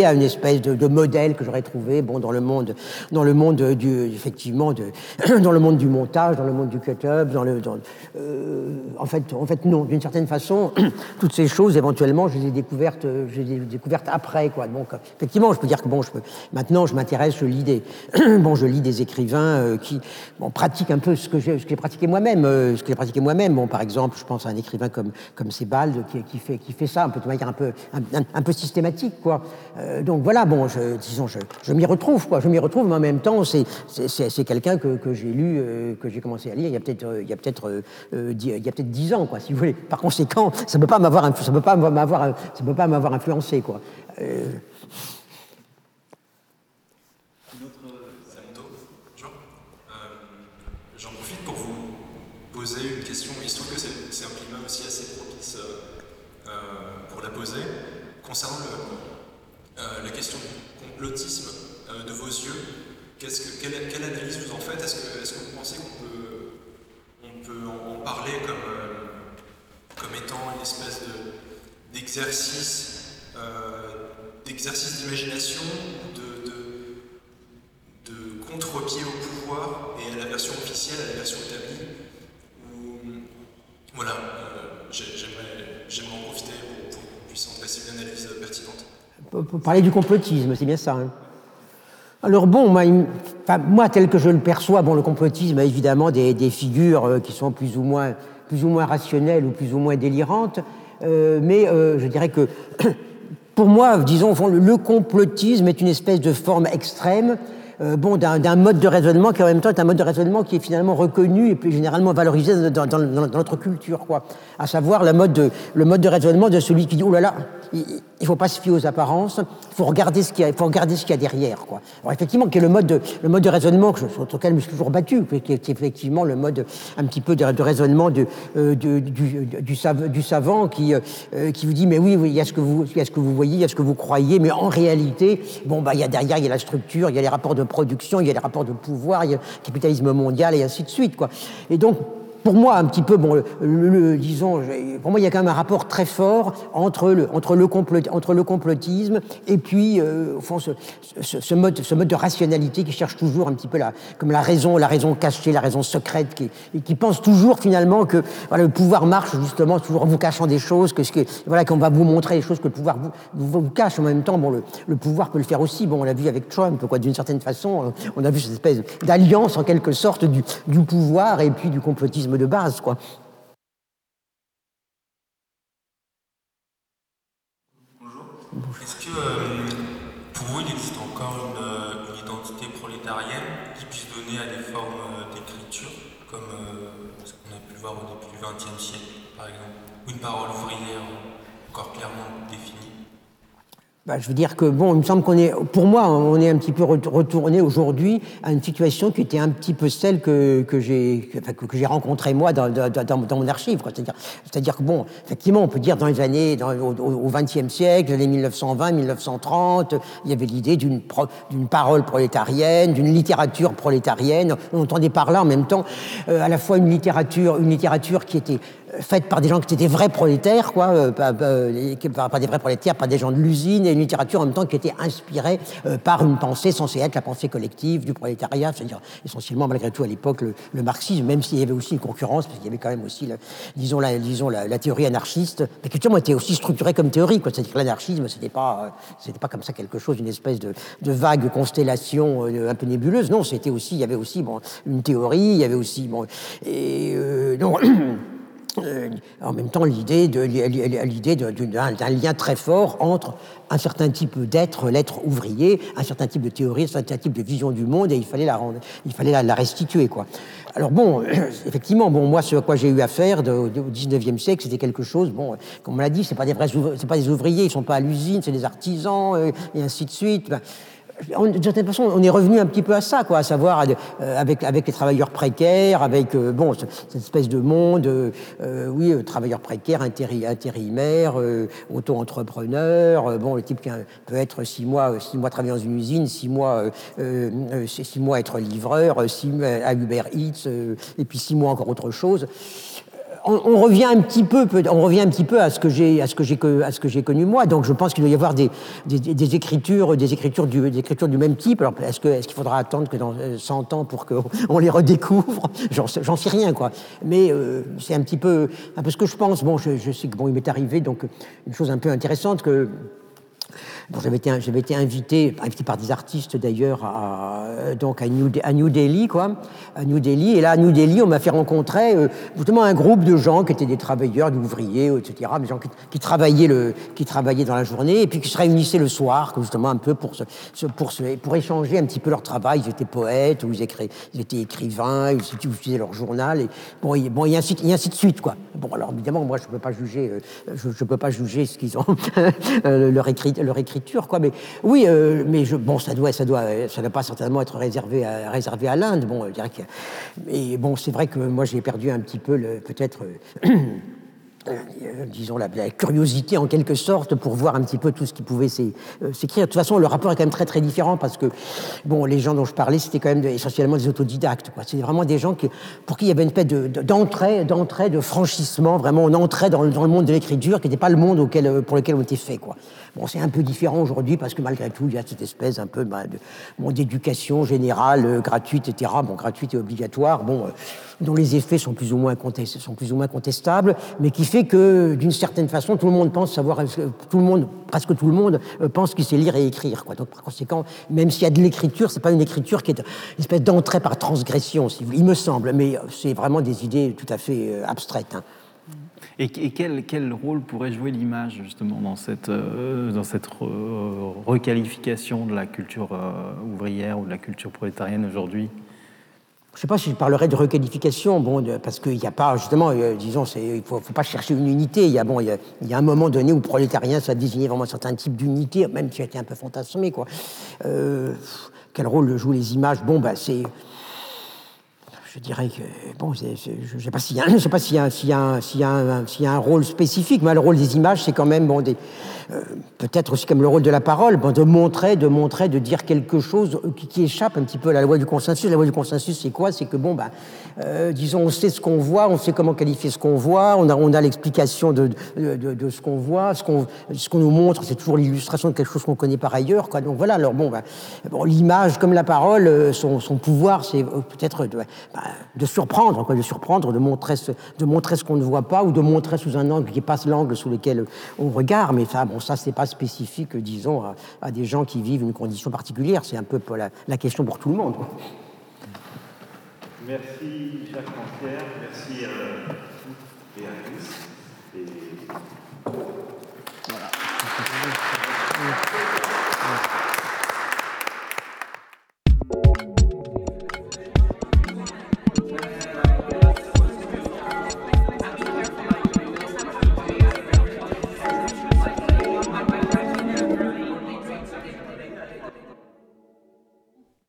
à une espèce de, modèle que j'aurais trouvé, dans le monde, du, montage, dans le monde du cut-up, en fait, non, d'une certaine façon, toutes ces choses, éventuellement, je les ai découvertes, après. Donc, effectivement, je peux dire que maintenant, je m'intéresse, je lis des, je lis des écrivains qui, pratiquent un peu ce que j'ai, ce que j'ai pratiqué moi-même, ce que j'ai pratiqué moi-même. Bon, par exemple, je pense à un écrivain comme, comme Sebald qui, qui fait, qui fait ça un peu de manière un peu, un, un- un peu systématique, quoi. Euh, donc voilà, bon, je, disons, je, je m'y retrouve, quoi. Je m'y retrouve, mais en même temps, c'est, c'est, c'est- quelqu'un que, que j'ai lu, euh, que j'ai commencé à lire il y a peut-être, euh, il y a peut-être, euh, euh, il y a peut-être dix ans, quoi, si vous voulez. Par conséquent, ça peut pas m'avoir, ça peut pas m'avoir, ça peut pas m'avoir influencé, quoi. Euh, Samuto, bonjour. Euh, J'en profite pour vous poser une question. Il se trouve que c'est c'est un climat aussi assez propice euh, euh, pour la poser. Concernant euh, la question du complotisme euh, de vos yeux, quelle, analyse vous en faites? Est-ce que, vous pensez qu'on peut, en, parler comme, euh, comme étant une espèce de- d'exercice euh, d'exercice d'imagination de, de, de contre-pied au pouvoir et à la version officielle, à la version établie? Voilà, j'ai- j'aimerais j'aimerais en profiter pour, pertinente. pour, parler du complotisme, c'est bien ça. hein. Alors bon, moi, tel que je le perçois, le complotisme a évidemment des, figures euh, qui sont plus ou moins, rationnelles ou plus ou moins délirantes, euh, mais euh, je dirais que pour moi, disons, le complotisme est une espèce de forme extrême euh, bon, d'un mode de raisonnement qui en même temps est un mode de raisonnement qui est finalement reconnu et plus généralement valorisé dans, notre culture, quoi. À savoir le mode de, le mode de raisonnement de celui qui dit, oh là là, il ne faut pas se fier aux apparences, il faut regarder ce qu'il y a, y a derrière, quoi. Alors effectivement, qui est le mode de, le mode de raisonnement sur lequel je me suis toujours battu, qui est effectivement le mode un petit peu de, raisonnement euh, du, du, sav- du savant qui, euh, qui vous dit, mais oui, oui, il y a ce que vous, il y a ce que vous voyez, il y a ce que vous croyez, mais en réalité, bon, bah, il y a derrière, il y a la structure, il y a les rapports de production, il y a les rapports de pouvoir, il y a le capitalisme mondial et ainsi de suite, quoi. Et donc, pour moi, un petit peu, bon, disons, pour moi, il y a quand même un rapport très fort entre le, entre le, complotisme et puis, euh, au fond, ce, mode, ce mode de rationalité qui cherche toujours un petit peu la, comme la raison, la raison cachée, la raison secrète, qui, qui pense toujours finalement que voilà, le pouvoir marche justement toujours en vous cachant des choses, que, ce que voilà, qu'on va vous montrer les choses que le pouvoir vous, vous, vous cache. En même temps, bon, le, le pouvoir peut le faire aussi. Bon, on l'a vu avec Trump, quoi, d'une certaine façon, euh, on a vu cette espèce d'alliance en quelque sorte du, du pouvoir et puis du complotisme de base, quoi. Que bah, je veux dire que, bon, il me semble qu'on est, pour moi, on est un petit peu retourné aujourd'hui à une situation qui était un petit peu celle que, j'ai rencontrée moi dans, mon archive. C'est-à-dire, que, bon, effectivement, on peut dire dans les années, au XXe siècle, les 1920, 1930, il y avait l'idée d'une, d'une parole prolétarienne, d'une littérature prolétarienne. On entendait par là en même temps euh, à la fois une littérature, une littérature qui était faite par des gens qui étaient des vrais prolétaires, quoi, euh, pas, pas, des vrais prolétaires, pas des gens de l'usine, et une littérature en même temps qui était inspirée euh, par une pensée censée être la pensée collective du prolétariat, c'est-à-dire essentiellement malgré tout à l'époque le, marxisme, même s'il y avait aussi une concurrence, parce qu'il y avait quand même aussi, disons, la, disons la, théorie anarchiste, mais qui était aussi structurée comme théorie, quoi, c'est-à-dire que l'anarchisme, c'était pas, euh, c'était pas comme ça quelque chose, une espèce de, vague constellation un peu nébuleuse, non, c'était aussi, il y avait aussi une théorie, il y avait aussi, bon, et donc, Euh, en même temps l'idée d'un lien très fort entre un certain type d'être, l'être ouvrier, un certain type de théorie, un certain type de vision du monde, et il fallait la, restituer. Alors bon, effectivement, bon, moi, ce à quoi j'ai eu affaire au 19e siècle, c'était quelque chose, bon, comme on l'a dit, c'est pas des vrais, pas des ouvriers, ils sont pas à l'usine, c'est des artisans, euh, et ainsi de suite. Ben, d'une certaine façon, on est revenu un petit peu à ça, quoi, à savoir euh, avec, avec les travailleurs précaires, avec euh, bon, cette espèce de monde, euh, oui, travailleurs précaires, intérimaires, auto-entrepreneurs, bon, le type qui peut être six mois, six mois travailler dans une usine, six mois, six mois être livreur, six mois à Uber Eats, et puis six mois encore autre chose on, revient un petit peu, on revient un petit peu à ce que j'ai, à ce que j'ai, à ce que j'ai connu moi. Donc, je pense qu'il doit y avoir des, des, écritures, des écritures du, des écritures du même type. Alors, est-ce que, est-ce qu'il faudra attendre que dans 100 ans pour qu'on les redécouvre? J'en, j'en sais rien, quoi. Mais euh, c'est un petit peu, un peu ce que je pense. Bon, je, je sais que bon, il m'est arrivé donc une chose un peu intéressante que j'avais été, été, invité, invité par des artistes d'ailleurs, à, donc à New, Delhi, quoi, à New Delhi. Et là, à New Delhi, on m'a fait rencontrer euh, justement un groupe de gens qui étaient des travailleurs, des ouvriers, etc., des gens qui, travaillaient le, qui travaillaient dans la journée et puis qui se réunissaient le soir, justement un peu pour, se, pour, se, pour échanger un petit peu leur travail. Ils étaient poètes, ou ils, ils étaient écrivains, ils utilisaient leur journal, et bon, et, bon, et ainsi, et ainsi de suite, quoi. Bon, alors évidemment, moi, je peux pas juger, euh, je, peux pas juger ce qu'ils ont leur écrit, leur écrit Mais oui, euh, mais je, bon, ça doit, ça doit, ça doit pas certainement être réservé à, réservé à l'Inde. Bon, dirais mais bon, c'est vrai que moi j'ai perdu un petit peu peut-être. Euh, euh, disons, la, curiosité en quelque sorte pour voir un petit peu tout ce qui pouvait euh, s'écrire. De toute façon, le rapport est quand même très très différent parce que, bon, les gens dont je parlais, c'était quand même essentiellement des autodidactes. C'était vraiment des gens qui, pour qui il y avait une espèce d'entrée, d'entrée, de franchissement. Vraiment, on entrait dans, dans le monde de l'écriture qui n'était pas le monde auquel, euh, pour lequel on était fait. Quoi. Bon, c'est un peu différent aujourd'hui parce que malgré tout, il y a cette espèce un peu bah, d'éducation générale, gratuite, etc. Bon, gratuite et obligatoire. Bon dont les effets sont plus ou moins, contestables, mais qui fait que, d'une certaine façon, tout le monde pense savoir, tout le monde, presque tout le monde, euh, pense qu'il sait lire et écrire. Donc, par conséquent, même s'il y a de l'écriture, c'est pas une écriture qui est une espèce d'entrée par transgression, il me semble, mais c'est vraiment des idées tout à fait euh, abstraites. Hein. Et, quel, quel, rôle pourrait jouer l'image justement dans cette, euh, dans cette requalification de la culture ouvrière ou de la culture prolétarienne aujourd'hui? Je ne sais pas si je parlerais de requalification, bon, parce qu'il n'y a pas, justement, euh, disons, il ne faut, pas chercher une unité. Il y, a, bon, y a, un moment donné où prolétarien, ça désignait vraiment un certain type d'unité, même si a été un peu fantasmé. Quoi. Euh, quel rôle jouent les images? Bon, bah, c'est je dirais que, bon, je ne sais pas s'il y a, un rôle spécifique, mais le rôle des images, c'est quand même, bon, des, peut-être aussi comme le rôle de la parole, bon, de montrer, de montrer, de dire quelque chose qui, échappe un petit peu à la loi du consensus. La loi du consensus, c'est quoi? C'est que, bon, bah, euh, disons, on sait ce qu'on voit, on sait comment qualifier ce qu'on voit, on a, on a l'explication de, de, de, ce qu'on voit, ce qu'on, ce qu'on nous montre, c'est toujours l'illustration de quelque chose qu'on connaît par ailleurs, quoi. Donc voilà, alors bon, bah, bon l'image comme la parole, euh, son, son pouvoir, c'est peut-être bah, de surprendre, quoi, de surprendre, de montrer ce, de montrer ce qu'on ne voit pas ou de montrer sous un angle qui passe l'angle sous lequel on regarde. Mais ça, bon, ça, c'est pas spécifique, disons, à, des gens qui vivent une condition particulière. C'est un peu la, question pour tout le monde. Merci, Jacques Rancière. Merci à